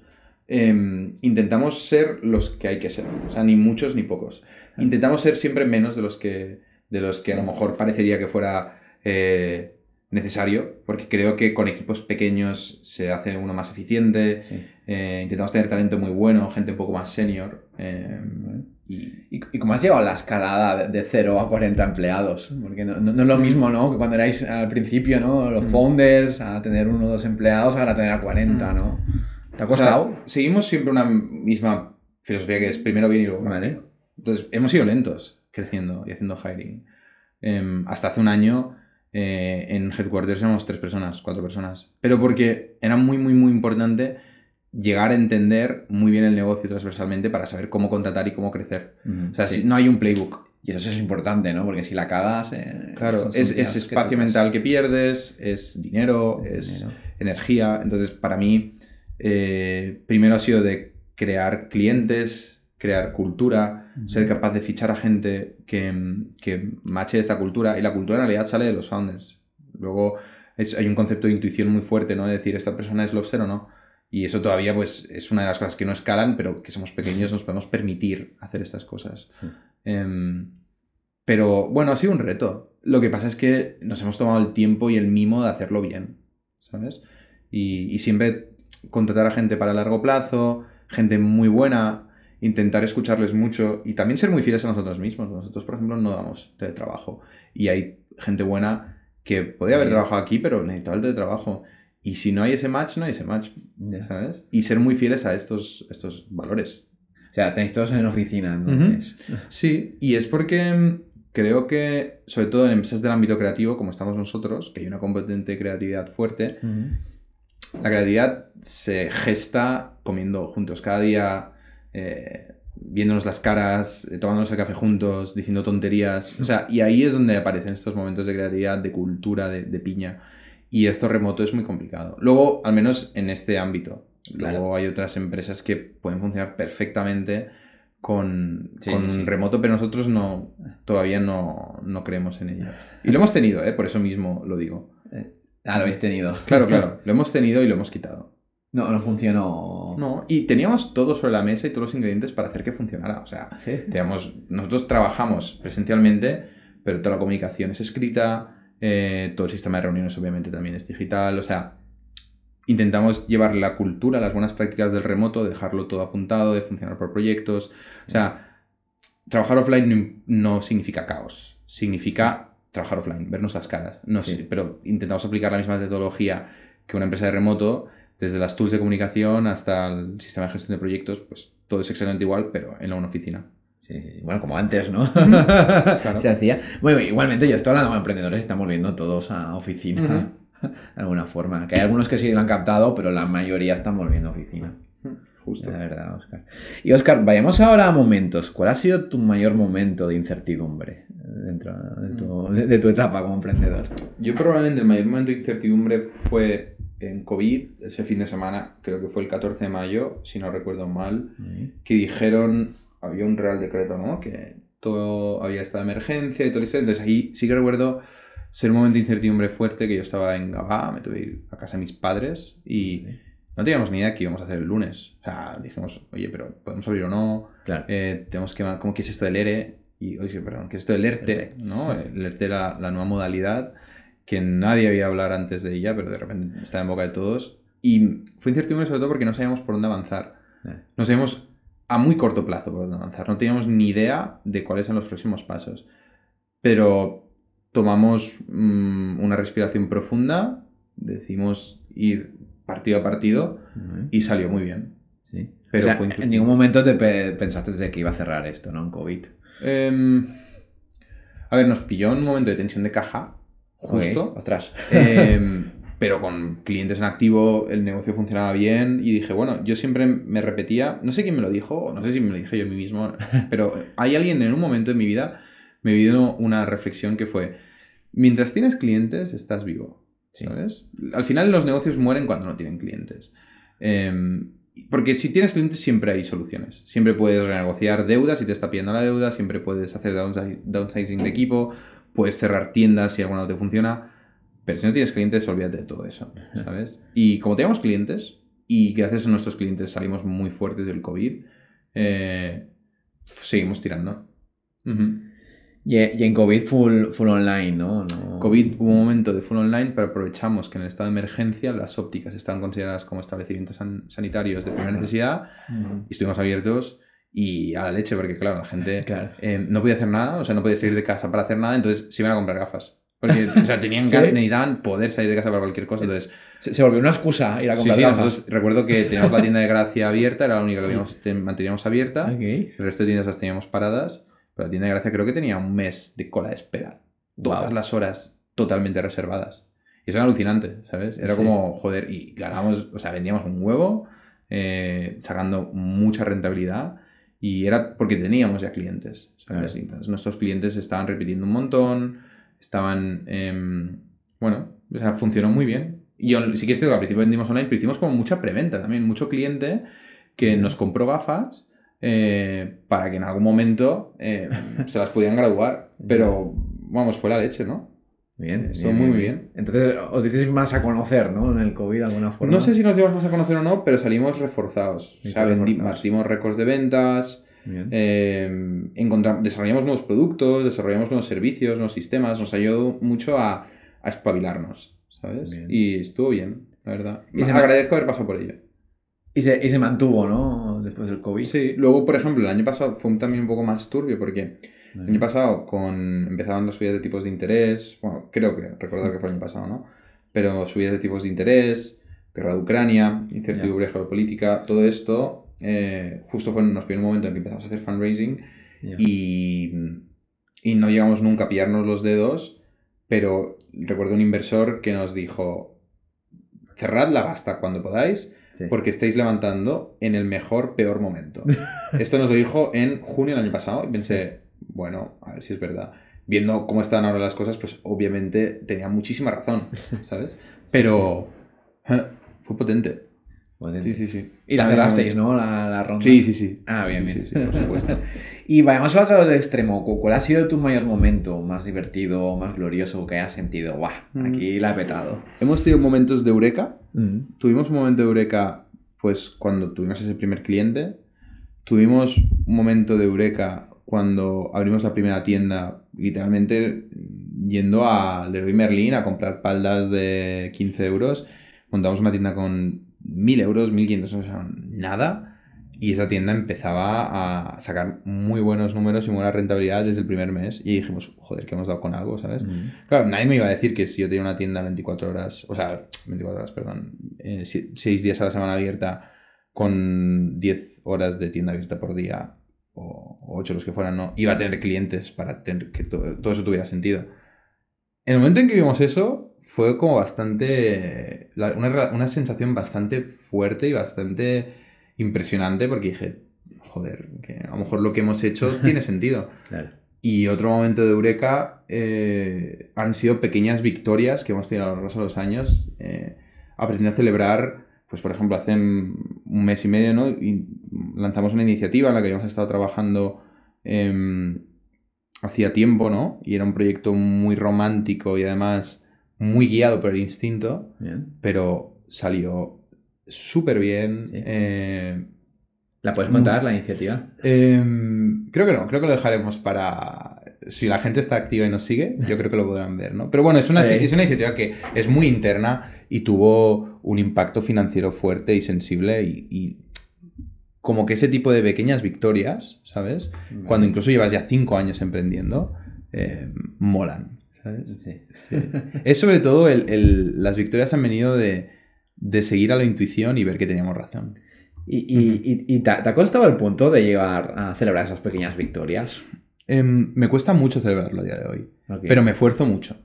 Em, intentamos ser los que hay que ser. O sea, ni muchos ni pocos. Intentamos ser siempre menos de los que, de los que a lo mejor parecería que fuera eh, necesario, porque creo que con equipos pequeños se hace uno más eficiente. Eh, intentamos tener talento muy bueno, gente un poco más senior. Em, y, y, cómo has llevado la escalada de 0 a 40 empleados? Porque no, no, es lo mismo, ¿no? Que cuando erais al principio, ¿no? Los mm. founders, a tener uno o dos empleados, ahora tener a 40, mm. ¿no? ¿Te ha costado? seguimos siempre una misma filosofía que es primero bien y luego vale. Entonces, hemos sido lentos creciendo y haciendo hiring. Em, hasta hace un año eh, en Headquarters éramos tres personas, cuatro personas. Pero porque era muy, muy, muy importante llegar a entender muy bien el negocio transversalmente para saber cómo contratar y cómo crecer. o sea, si no hay un playbook. Y eso es importante, ¿no? Porque si la cagas... Eh, claro, es, espacio mental que pierdes, es dinero, es, energía. Entonces, para mí, eh, primero ha sido de crear clientes, crear cultura, ser capaz de fichar a gente que, que mache esta cultura. Y la cultura en realidad sale de los founders. Luego hay un concepto de intuición muy fuerte, ¿no? De decir, ¿esta persona es lobster o no? Y eso todavía pues, es una de las cosas que no escalan, pero que somos pequeños nos podemos permitir hacer estas cosas. Em, pero bueno, ha sido un reto. Lo que pasa es que nos hemos tomado el tiempo y el mimo de hacerlo bien, ¿sabes? Y, y siempre contratar a gente para largo plazo, gente muy buena, intentar escucharles mucho y también ser muy fieles a nosotros mismos. Nosotros, por ejemplo, no damos teletrabajo y hay gente buena que podría haber trabajado aquí, pero necesitaba el teletrabajo. Y si no hay ese match, no hay ese match, ¿sabes? Y ser muy fieles a estos, estos valores. O sea, tenéis todos en oficina, ¿no? Sí, y es porque mm, creo que, sobre todo en empresas del ámbito creativo, como estamos nosotros, que hay una competente creatividad fuerte, la creatividad se gesta comiendo juntos. Cada día eh, viéndonos las caras, eh, tomándonos el café juntos, diciendo tonterías. O sea, y ahí es donde aparecen estos momentos de creatividad, de cultura, de, piña. Y esto remoto es muy complicado. Luego, al menos en este ámbito. Luego hay otras empresas que pueden funcionar perfectamente con, remoto, pero nosotros no todavía no, creemos en ello. Y lo hemos tenido, ¿eh? por eso mismo lo digo. Ah, lo habéis tenido. Claro, claro. Lo hemos tenido y lo hemos quitado. No, no funcionó. No, y teníamos todo sobre la mesa y todos los ingredientes para hacer que funcionara. O sea, nosotros trabajamos presencialmente, pero toda la comunicación es escrita, eh, todo el sistema de reuniones obviamente también es digital. O sea, intentamos llevar la cultura, las buenas prácticas del remoto, dejarlo todo apuntado, de funcionar por proyectos. O sea, trabajar offline no, significa caos, significa trabajar offline, vernos las caras. No sé, pero intentamos aplicar la misma metodología que una empresa de remoto desde las tools de comunicación hasta el sistema de gestión de proyectos, pues todo es exactamente igual, pero en una oficina. Sí, bueno, como antes, ¿no? claro. Se hacía. Bueno, igualmente, yo estoy hablando con emprendedores, estamos viendo todos a oficina, de alguna forma. Que hay algunos que sí lo han captado, pero la mayoría están volviendo a oficina. Justo. La verdad, Oscar. Y Oscar, vayamos ahora a momentos. ¿Cuál ha sido tu mayor momento de incertidumbre dentro de tu, de tu etapa como emprendedor? Yo probablemente el mayor momento de incertidumbre fue en COVID, ese fin de semana, creo que fue el 14 de mayo, si no recuerdo mal, que dijeron, había un real decreto, ¿no? Que todo había estado de emergencia y todo eso. Entonces ahí sí que recuerdo ser un momento de incertidumbre fuerte, que yo estaba en Gabá, me tuve que ir a casa de mis padres y no teníamos ni idea qué íbamos a hacer el lunes. O sea, dijimos, oye, pero ¿podemos abrir o no? Claro. Eh, tenemos que, ¿cómo que es esto del ERE? Y, oye, perdón, ¿qué es esto del ERTE? ¿no? El ERTE era la nueva modalidad que nadie había hablar antes de ella, pero de repente está en boca de todos. Y fue incertidumbre sobre todo porque no sabíamos por dónde avanzar. No sabíamos a muy corto plazo por dónde avanzar. No teníamos ni idea de cuáles eran los próximos pasos. Pero tomamos mm, una respiración profunda, decimos ir partido a partido y salió muy bien. Sí. Pero en ningún momento te pensaste de que iba a cerrar esto, ¿no? En COVID. Em, a ver, nos pilló un momento de tensión de caja justo. Ostras. Em, pero con clientes en activo el negocio funcionaba bien y dije, bueno, yo siempre me repetía, no sé quién me lo dijo, no sé si me lo dije yo a mí mismo, pero hay alguien en un momento de mi vida, me vino una reflexión que fue, mientras tienes clientes, estás vivo. ¿Sabes? Al final los negocios mueren cuando no tienen clientes. Em, porque si tienes clientes siempre hay soluciones. Siempre puedes renegociar deudas si te está pidiendo la deuda, siempre puedes hacer downsizing de equipo, puedes cerrar tiendas si alguna no te funciona, pero si no tienes clientes, olvídate de todo eso, ¿sabes? Y como tenemos clientes, y gracias a nuestros clientes salimos muy fuertes del COVID, eh, seguimos tirando. Y, en COVID full, full online, ¿no? COVID hubo un momento de full online, pero aprovechamos que en el estado de emergencia las ópticas están consideradas como establecimientos sanitarios de primera necesidad y estuvimos abiertos y a la leche, porque claro, la gente eh, no podía hacer nada, o sea, no podía salir de casa para hacer nada, entonces se iban a comprar gafas. Porque, o sea, tenían ¿Sí? necesitaban poder salir de casa para cualquier cosa, entonces... Se, volvió una excusa ir a comprar sí, sí, gafas. recuerdo que teníamos la tienda de Gracia abierta, era la única que manteníamos abierta, el resto de tiendas las teníamos paradas, pero la tienda de Gracia creo que tenía un mes de cola de espera, todas las horas totalmente reservadas. Y eso era alucinante, ¿sabes? Era como, joder, y ganamos, o sea, vendíamos un huevo, eh, sacando mucha rentabilidad Y era porque teníamos ya clientes. nuestros clientes estaban repitiendo un montón, estaban... Em, bueno, o sea, funcionó muy bien. Y yo sí que estoy, al principio vendimos online, pero hicimos como mucha preventa también. Mucho cliente que nos compró gafas eh, para que en algún momento eh, se las pudieran graduar. Pero, vamos, fue la leche, ¿no? Bien, Estuvo muy, bien. Entonces, os dices más a conocer, ¿no? En el COVID de alguna forma. No sé si nos llevamos más a conocer o no, pero salimos reforzados. O sea, partimos récords de ventas, eh, desarrollamos nuevos productos, desarrollamos nuevos servicios, nuevos sistemas. Nos ayudó mucho a, a espabilarnos, ¿sabes? Y estuvo bien, la verdad. Y agradezco haber pasado por ello. Y se, y se mantuvo, ¿no? Después del COVID. Sí, luego, por ejemplo, el año pasado fue también un poco más turbio porque el año pasado con, empezaban las subidas de tipos de interés, bueno, creo que, recordar que fue el año pasado, ¿no? Pero subidas de tipos de interés, guerra de Ucrania, incertidumbre geopolítica, todo esto eh, justo fue, nos un momento en que empezamos a hacer fundraising y, y no llegamos nunca a pillarnos los dedos, pero recuerdo un inversor que nos dijo, cerrad la gasta cuando podáis, porque estáis levantando en el mejor, peor momento. Esto nos lo dijo en junio del año pasado y pensé, bueno, a ver si es verdad. Viendo cómo están ahora las cosas, pues obviamente tenía muchísima razón, ¿sabes? Pero fue potente. Sí, sí, sí. Y la cerrasteis, ¿no? La, ronda. Sí, sí, sí. Ah, bien, bien. por supuesto. y vayamos al otro extremo. ¿Cuál ha sido tu mayor momento más divertido, más glorioso que hayas sentido? ¡Guau! Mm. Aquí la he petado. Hemos tenido momentos de eureka. Mm. Tuvimos un momento de eureka, pues, cuando tuvimos ese primer cliente. Tuvimos un momento de eureka cuando abrimos la primera tienda, literalmente yendo a Leroy Merlin a comprar paldas de 15 euros, montamos una tienda con 1000 euros, 1500, o sea, nada. Y esa tienda empezaba a sacar muy buenos números y buena rentabilidad desde el primer mes. Y dijimos, joder, que hemos dado con algo, ¿sabes? Claro, nadie me iba a decir que si yo tenía una tienda 24 horas, o sea, 24 horas, perdón, 6 eh, días a la semana abierta, con 10 horas de tienda abierta por día, o, ocho los que fueran, no, iba a tener clientes para tener que todo, eso tuviera sentido. En el momento en que vimos eso, fue como bastante. Una, sensación bastante fuerte y bastante impresionante porque dije, joder, que a lo mejor lo que hemos hecho tiene sentido. Y otro momento de Eureka eh, han sido pequeñas victorias que hemos tenido a lo largo de los años, eh, aprendiendo a celebrar pues por ejemplo, hace un mes y medio, ¿no? Y lanzamos una iniciativa en la que habíamos estado trabajando em, hacía tiempo, ¿no? Y era un proyecto muy romántico y además muy guiado por el instinto, pero salió súper bien. Eh, ¿La puedes contar, la iniciativa? Em, creo que no, creo que lo dejaremos para... Si la gente está activa y nos sigue, yo creo que lo podrán ver, ¿no? Pero bueno, es una, es una iniciativa que es muy interna y tuvo un impacto financiero fuerte y sensible y, como que ese tipo de pequeñas victorias, ¿sabes? Cuando incluso llevas ya cinco años emprendiendo, eh, molan, ¿sabes? es sobre todo las victorias han venido de, seguir a la intuición y ver que teníamos razón. ¿Y, te, ha costado el punto de llegar a celebrar esas pequeñas victorias? Em, me cuesta mucho celebrarlo a día de hoy, pero me esfuerzo mucho.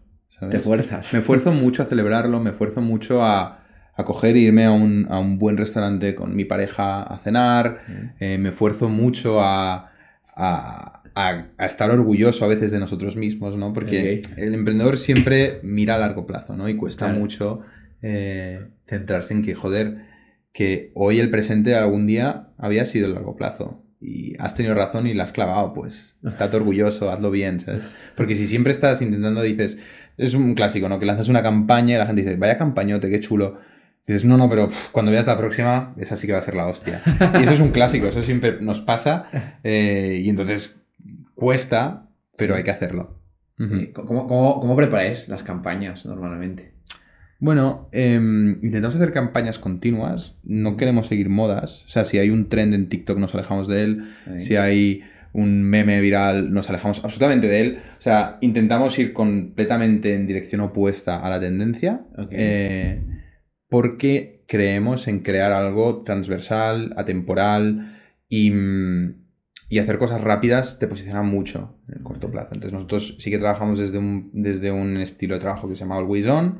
Te fuerzas. Me esfuerzo mucho a celebrarlo, me esfuerzo mucho a, a coger e irme a un, a un, buen restaurante con mi pareja a cenar, eh, me esfuerzo mucho a, a, a, estar orgulloso a veces de nosotros mismos, ¿no? Porque el emprendedor siempre mira a largo plazo, ¿no? Y cuesta mucho eh, centrarse en que, joder, que hoy el presente algún día había sido el largo plazo y has tenido razón y la has clavado, pues estate orgulloso, hazlo bien, ¿sabes? Porque si siempre estás intentando, dices, es un clásico, ¿no? Que lanzas una campaña y la gente dice, vaya campañote, qué chulo. dices, no, no, pero cuando veas la próxima, esa sí que va a ser la hostia. Y eso es un clásico, eso siempre nos pasa eh, y entonces cuesta, pero hay que hacerlo. ¿Cómo, cómo, preparáis las campañas normalmente? Bueno, em, intentamos hacer campañas continuas, no queremos seguir modas, o sea, si hay un trend en TikTok nos alejamos de él, si hay un meme viral, nos alejamos absolutamente de él. O sea, intentamos ir completamente en dirección opuesta a la tendencia. Eh, porque creemos en crear algo transversal, atemporal y, y, hacer cosas rápidas te posiciona mucho en el corto plazo. Entonces nosotros sí que trabajamos desde un, desde un estilo de trabajo que se llama Always On.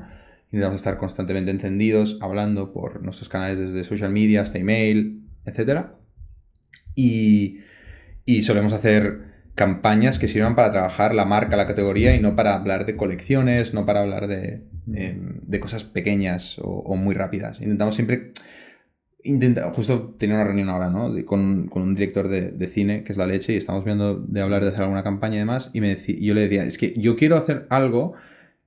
Intentamos estar constantemente encendidos, hablando por nuestros canales desde social media hasta email, etc. Y, Y solemos hacer campañas que sirvan para trabajar la marca, la categoría y no para hablar de colecciones, no para hablar de, em, de cosas pequeñas o, muy rápidas. Intentamos siempre... Intenta, justo tenía una reunión ahora, ¿no? con, con, un director de, de, cine, que es la leche, y estamos viendo de hablar de hacer alguna campaña y demás, y, me y yo le decía, es que yo quiero hacer algo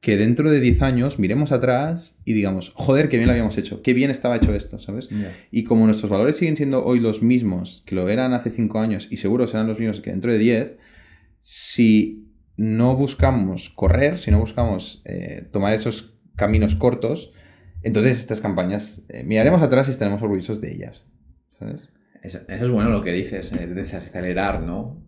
que dentro de 10 años miremos atrás y digamos, joder, qué bien lo habíamos hecho, qué bien estaba hecho esto, ¿sabes? Y como nuestros valores siguen siendo hoy los mismos que lo eran hace 5 años y seguro serán los mismos que dentro de 10, si no buscamos correr, si no buscamos eh, tomar esos caminos cortos, entonces estas campañas eh, miraremos atrás y estaremos orgullosos de ellas, ¿sabes? Eso, es bueno lo que dices, eh, desacelerar, ¿no?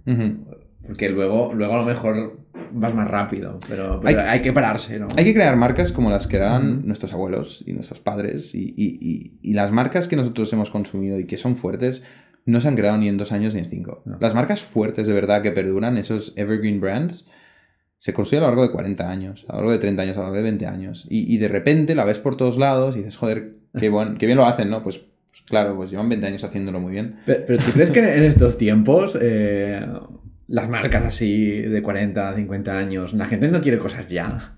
Porque luego, luego a lo mejor vas más rápido, pero, hay, que pararse, ¿no? Hay que crear marcas como las que eran nuestros abuelos y nuestros padres y, las marcas que nosotros hemos consumido y que son fuertes no se han creado ni en dos años ni en cinco. Las marcas fuertes de verdad que perduran, esos evergreen brands, se construyen a lo largo de 40 años, a lo largo de 30 años, a lo largo de 20 años. Y, de repente la ves por todos lados y dices, joder, qué, qué bien lo hacen, ¿no? Pues, pues, claro, pues llevan 20 años haciéndolo muy bien. Pero, ¿tú crees que en estos tiempos... Eh, las marcas así de 40, 50 años, la gente no quiere cosas ya.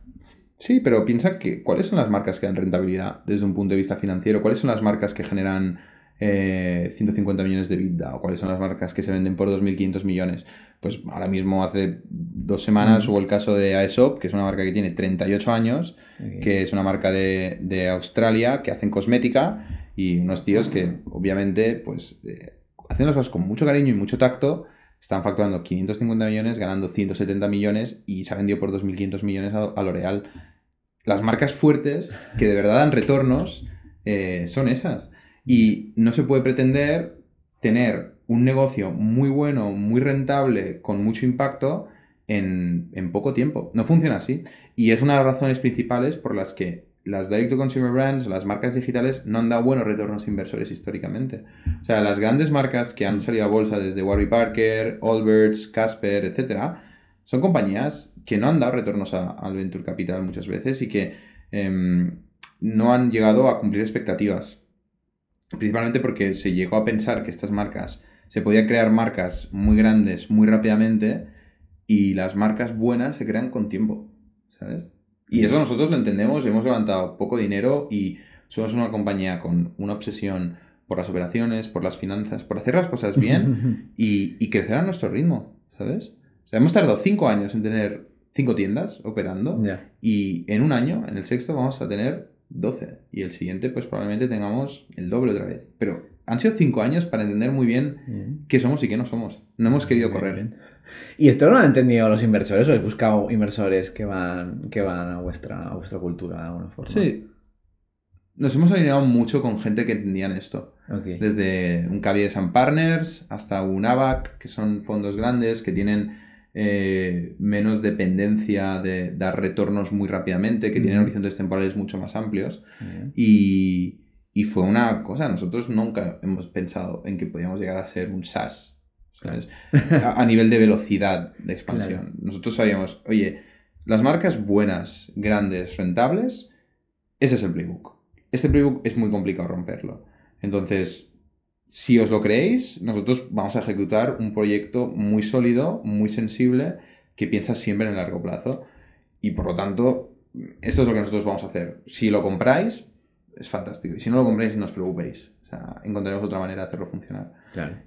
Sí, pero piensa que cuáles son las marcas que dan rentabilidad desde un punto de vista financiero, cuáles son las marcas que generan 150 eh, millones de vida o cuáles son las marcas que se venden por 2.500 millones. Pues ahora mismo hace dos semanas hubo el caso de Aesop, que es una marca que tiene 38 años, que es una marca de, Australia que hacen cosmética y unos tíos que obviamente pues eh, hacen las cosas con mucho cariño y mucho tacto están facturando 550 millones, ganando 170 millones y se ha vendido por 2.500 millones a, L'Oreal. Las marcas fuertes que de verdad dan retornos eh, son esas. Y no se puede pretender tener un negocio muy bueno, muy rentable, con mucho impacto en, en poco tiempo. No funciona así. Y es una de las razones principales por las que las direct-to-consumer brands, las marcas digitales, no han dado buenos retornos inversores históricamente. O sea, las grandes marcas que han salido a bolsa desde Warby Parker, Allbirds, Casper, etc., son compañías que no han dado retornos al venture capital muchas veces y que em, no han llegado a cumplir expectativas. Principalmente porque se llegó a pensar que estas marcas, se podían crear marcas muy grandes muy rápidamente y las marcas buenas se crean con tiempo, ¿sabes? Y eso nosotros lo entendemos, hemos levantado poco dinero y somos una compañía con una obsesión por las operaciones, por las finanzas, por hacer las cosas bien y, crecer a nuestro ritmo, ¿sabes? O sea, hemos tardado cinco años en tener cinco tiendas operando y en un año, en el sexto, vamos a tener 12 y el siguiente pues probablemente tengamos el doble otra vez. Pero han sido cinco años para entender muy bien qué somos y qué no somos. No hemos querido correr. ¿Y esto no lo han entendido los inversores o habéis buscado inversores que van, que van a, vuestra, a vuestra cultura de alguna forma? Sí. Nos hemos alineado mucho con gente que entendían esto. Desde un Cavi de San Partners hasta un ABAC, que son fondos grandes que tienen eh, menos dependencia de dar retornos muy rápidamente, que tienen horizontes temporales mucho más amplios. Y, y, fue una cosa, nosotros nunca hemos pensado en que podíamos llegar a ser un SaaS a, nivel de velocidad de expansión. Nosotros sabíamos, oye, las marcas buenas, grandes, rentables, ese es el playbook. Este playbook es muy complicado romperlo. Entonces, si os lo creéis, nosotros vamos a ejecutar un proyecto muy sólido, muy sensible, que piensa siempre en el largo plazo. Y por lo tanto, esto es lo que nosotros vamos a hacer. Si lo compráis, es fantástico. Y si no lo compráis, no os preocupéis. O sea, encontraremos otra manera de hacerlo funcionar.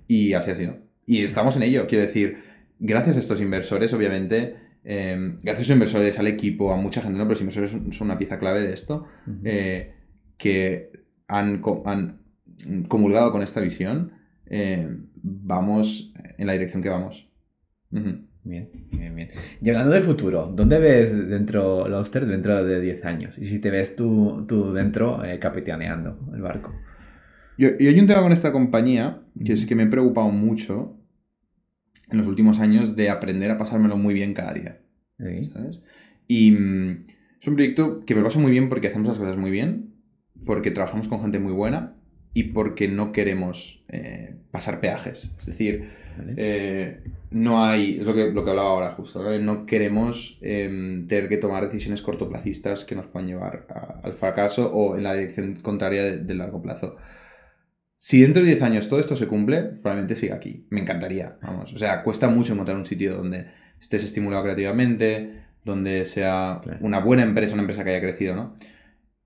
Y así ha sido. Y estamos en ello, quiero decir, gracias a estos inversores, obviamente, eh, gracias a estos inversores, al equipo, a mucha gente, ¿no? Pero los inversores son, una pieza clave de esto, eh, que han, han, comulgado con esta visión, eh, vamos en la dirección que vamos. Bien, bien, bien. Llegando de futuro, ¿dónde ves dentro Lauster dentro de 10 años? Y si te ves tú, tú dentro capitaneando el barco. Yo, hay un tema con esta compañía que es que me he preocupado mucho en los últimos años de aprender a pasármelo muy bien cada día. ¿sabes? Y mm, es un proyecto que me pasa muy bien porque hacemos las cosas muy bien, porque trabajamos con gente muy buena y porque no queremos eh, pasar peajes. Es decir, eh, no hay, es lo que, lo que hablaba ahora justo, no queremos em, tener que tomar decisiones cortoplacistas que nos puedan llevar al fracaso o en la dirección contraria del de largo plazo Si dentro de 10 años todo esto se cumple, probablemente siga aquí. Me encantaría, vamos. O sea, cuesta mucho encontrar un sitio donde estés estimulado creativamente, donde sea una buena empresa, una empresa que haya crecido, ¿no?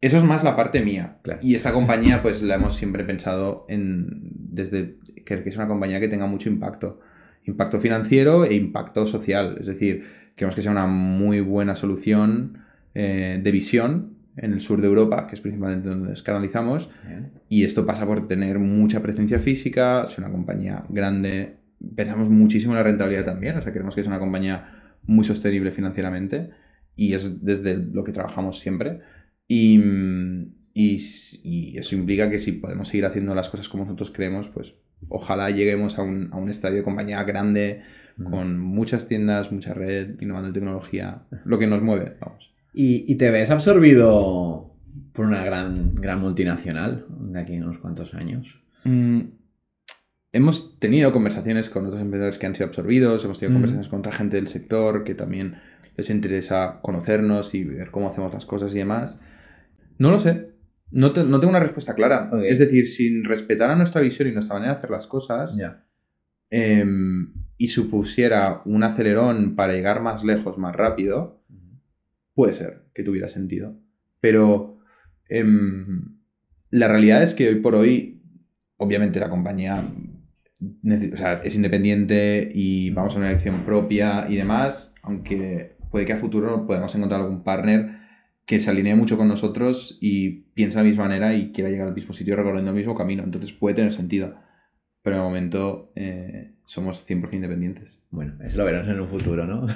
Eso es más la parte mía. Y esta compañía, pues la hemos siempre pensado en. desde que es una compañía que tenga mucho impacto. Impacto financiero e impacto social. Es decir, queremos que sea una muy buena solución eh, de visión en el sur de Europa, que es principalmente donde nos canalizamos. Y esto pasa por tener mucha presencia física, ser una compañía grande. Pensamos muchísimo en la rentabilidad también. O sea, queremos que sea una compañía muy sostenible financieramente. Y es desde lo que trabajamos siempre. Y, y, eso implica que si podemos seguir haciendo las cosas como nosotros creemos, pues ojalá lleguemos a un, a un estadio de compañía grande, con muchas tiendas, mucha red, innovando en tecnología, lo que nos mueve, vamos. ¿Y, y te ves absorbido por una gran, gran multinacional de aquí en unos cuantos años? Mm, hemos tenido conversaciones con otros emprendedores que han sido absorbidos, hemos tenido conversaciones con otra gente del sector que también les interesa conocernos y ver cómo hacemos las cosas y demás. No lo sé. No, tengo una respuesta clara. Es decir, sin respetar a nuestra visión y nuestra manera de hacer las cosas em, y supusiera un acelerón para llegar más lejos, más rápido, puede ser que tuviera sentido. Pero em, la realidad es que hoy por hoy, obviamente la compañía es independiente y vamos a una elección propia y demás, aunque puede que a futuro podamos encontrar algún partner que se alinee mucho con nosotros y piensa de la misma manera y quiera llegar al mismo sitio recorriendo el mismo camino. Entonces puede tener sentido. Pero de momento eh, somos 100% independientes. Bueno, eso lo verás en un futuro, ¿no?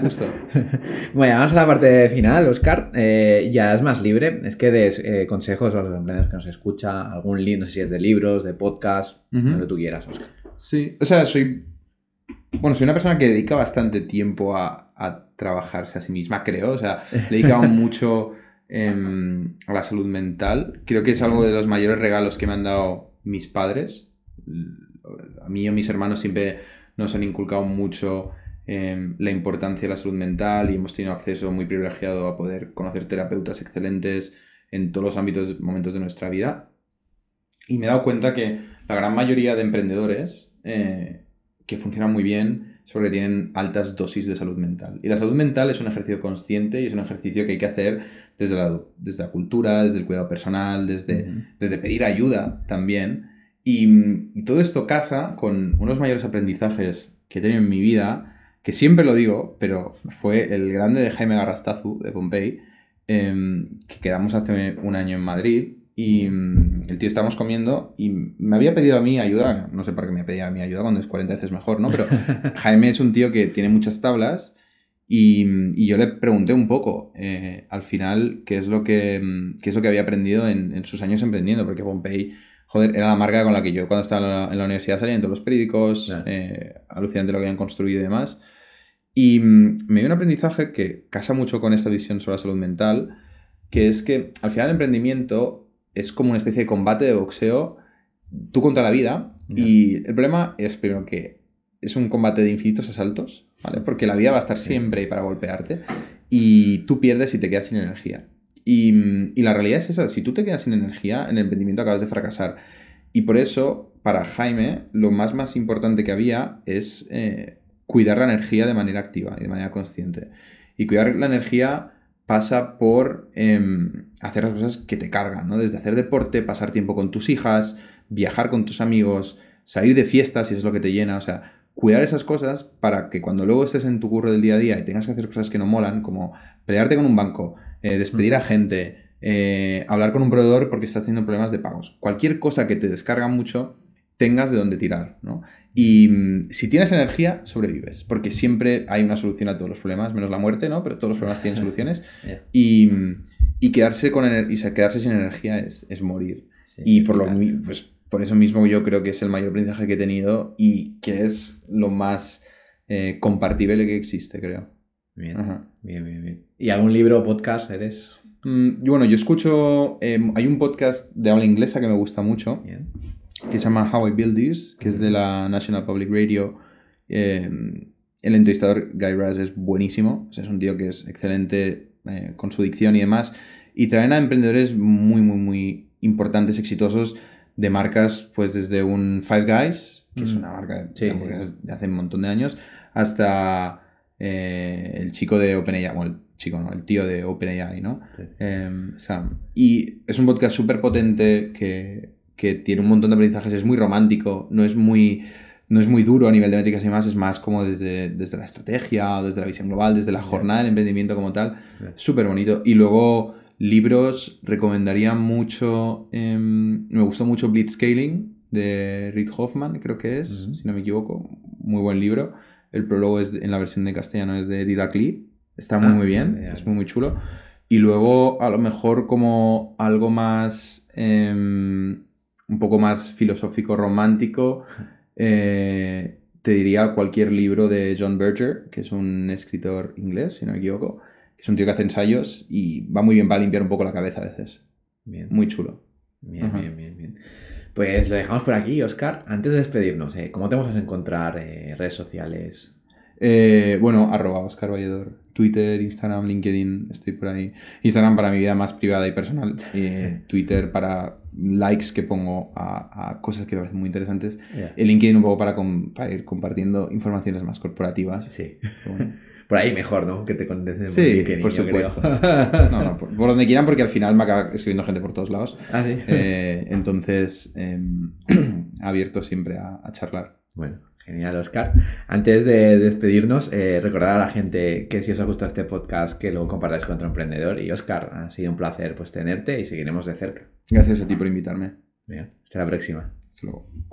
justo. bueno, vamos a la parte final, Oscar. Eh, ya es más libre. Es que des eh, consejos a los emprendedores que nos escucha, algún link, no sé si es de libros, de podcast, lo que tú quieras, Oscar. Sí, o sea, soy. Bueno, soy una persona que dedica bastante tiempo a, a trabajarse a sí misma, creo. O sea, le mucho em, a la salud mental. Creo que es algo de los mayores regalos que me han dado mis padres. A mí y a mis hermanos siempre nos han inculcado mucho em, la importancia de la salud mental y hemos tenido acceso muy privilegiado a poder conocer terapeutas excelentes en todos los ámbitos, momentos de nuestra vida. Y me he dado cuenta que la gran mayoría de emprendedores eh, que funcionan muy bien porque tienen altas dosis de salud mental. Y la salud mental es un ejercicio consciente y es un ejercicio que hay que hacer desde la, desde la cultura, desde el cuidado personal, desde, desde pedir ayuda también. Y, todo esto casa con unos mayores aprendizajes que he tenido en mi vida, que siempre lo digo, pero fue el grande de Jaime Garrastazu de Pompey, em, que quedamos hace un año en Madrid y mm, el tío estábamos comiendo y me había pedido a mí ayuda, no sé por qué me pedía a mí ayuda cuando es 40 veces mejor, ¿no? Pero Jaime es un tío que tiene muchas tablas y, y yo le pregunté un poco eh, al final qué es lo que, mm, qué es lo que había aprendido en, en, sus años emprendiendo, porque Pompey, joder, era la marca con la que yo cuando estaba en la, universidad salía en todos los periódicos, eh, alucinante lo que habían construido y demás. Y mm, me dio un aprendizaje que casa mucho con esta visión sobre la salud mental, que es que al final el emprendimiento es como una especie de combate de boxeo, tú contra la vida. Y el problema es, primero, que es un combate de infinitos asaltos, ¿vale? Porque la vida va a estar siempre ahí para golpearte y tú pierdes y te quedas sin energía. Y, y, la realidad es esa, si tú te quedas sin energía, en el emprendimiento acabas de fracasar. Y por eso, para Jaime, lo más, más importante que había es eh, cuidar la energía de manera activa y de manera consciente. Y cuidar la energía pasa por em, hacer las cosas que te cargan, ¿no? Desde hacer deporte, pasar tiempo con tus hijas, viajar con tus amigos, salir de fiestas si es lo que te llena, o sea, cuidar esas cosas para que cuando luego estés en tu curro del día a día y tengas que hacer cosas que no molan, como pelearte con un banco, eh, despedir a gente, eh, hablar con un proveedor porque estás teniendo problemas de pagos, cualquier cosa que te descarga mucho, tengas de dónde tirar, ¿no? Y mm, si tienes energía, sobrevives, porque siempre hay una solución a todos los problemas, menos la muerte, ¿no? Pero todos los problemas tienen soluciones. y, mm, y, quedarse, con y quedarse sin energía es, es morir. y por, lo, pues, por eso mismo yo creo que es el mayor aprendizaje que he tenido y que es lo más eh, compartible que existe, creo. Bien, bien, bien, bien. ¿Y algún libro o podcast eres? Mm, bueno, yo escucho, em, hay un podcast de habla inglesa que me gusta mucho. Bien que se llama How I Build This, que es de la National Public Radio. Em, el entrevistador Guy Raz es buenísimo, es un tío que es excelente eh, con su dicción y demás. Y traen a emprendedores muy, muy, muy importantes, exitosos de marcas, pues desde un Five Guys, que es una marca Sí. de hace un montón de años, hasta eh, el chico de OpenAI, bueno, el chico no, el tío de OpenAI, ¿no? Sí. Em, Sam. Y es un podcast súper potente que, que tiene un montón de aprendizajes, es muy romántico, no es muy, no es muy duro a nivel de métricas y más, es más como desde, desde la estrategia, desde la visión global, desde la jornada del emprendimiento como tal. Súper bonito. Y luego, libros, recomendaría mucho, em, me gustó mucho Blitzscaling de Reid Hoffman, creo que es, si no me equivoco. Muy buen libro. El prólogo es de- en la versión de castellano es de Didac Lee. Está muy, Ah, muy bien. Es muy, muy chulo. Y luego, a lo mejor, como algo más. em, un poco más filosófico, romántico. eh, te diría cualquier libro de John Berger, que es un escritor inglés, si no me equivoco. Es un tío que hace ensayos y va muy bien para limpiar un poco la cabeza a veces. Bien. Muy chulo. Bien, Ajá. bien, bien, bien. Pues lo dejamos por aquí, Oscar. Antes de despedirnos, eh, ¿cómo te vamos a encontrar eh, redes sociales? Eh, bueno, arroba Oscar Valledor. Twitter, Instagram, LinkedIn, estoy por ahí. Instagram para mi vida más privada y personal. Twitter para likes que pongo a, a cosas que me parecen muy interesantes. Ya. El LinkedIn un poco para, com- para ir compartiendo informaciones más corporativas. Sí. Bueno. Por ahí mejor, ¿no? Que te contesten Sí, LinkedIn, por supuesto. No, no, por, por donde quieran porque al final me acaba escribiendo gente por todos lados. ah, sí. Eh, entonces, em, abierto siempre a, a charlar. Bueno, genial, Oscar. Antes de despedirnos, eh, recordar a la gente que si os ha gustado este podcast, que lo compartáis con otro emprendedor. Y Oscar, ha sido un placer pues tenerte y seguiremos de cerca. Gracias a ti por invitarme. Venga, hasta la próxima. Hasta luego.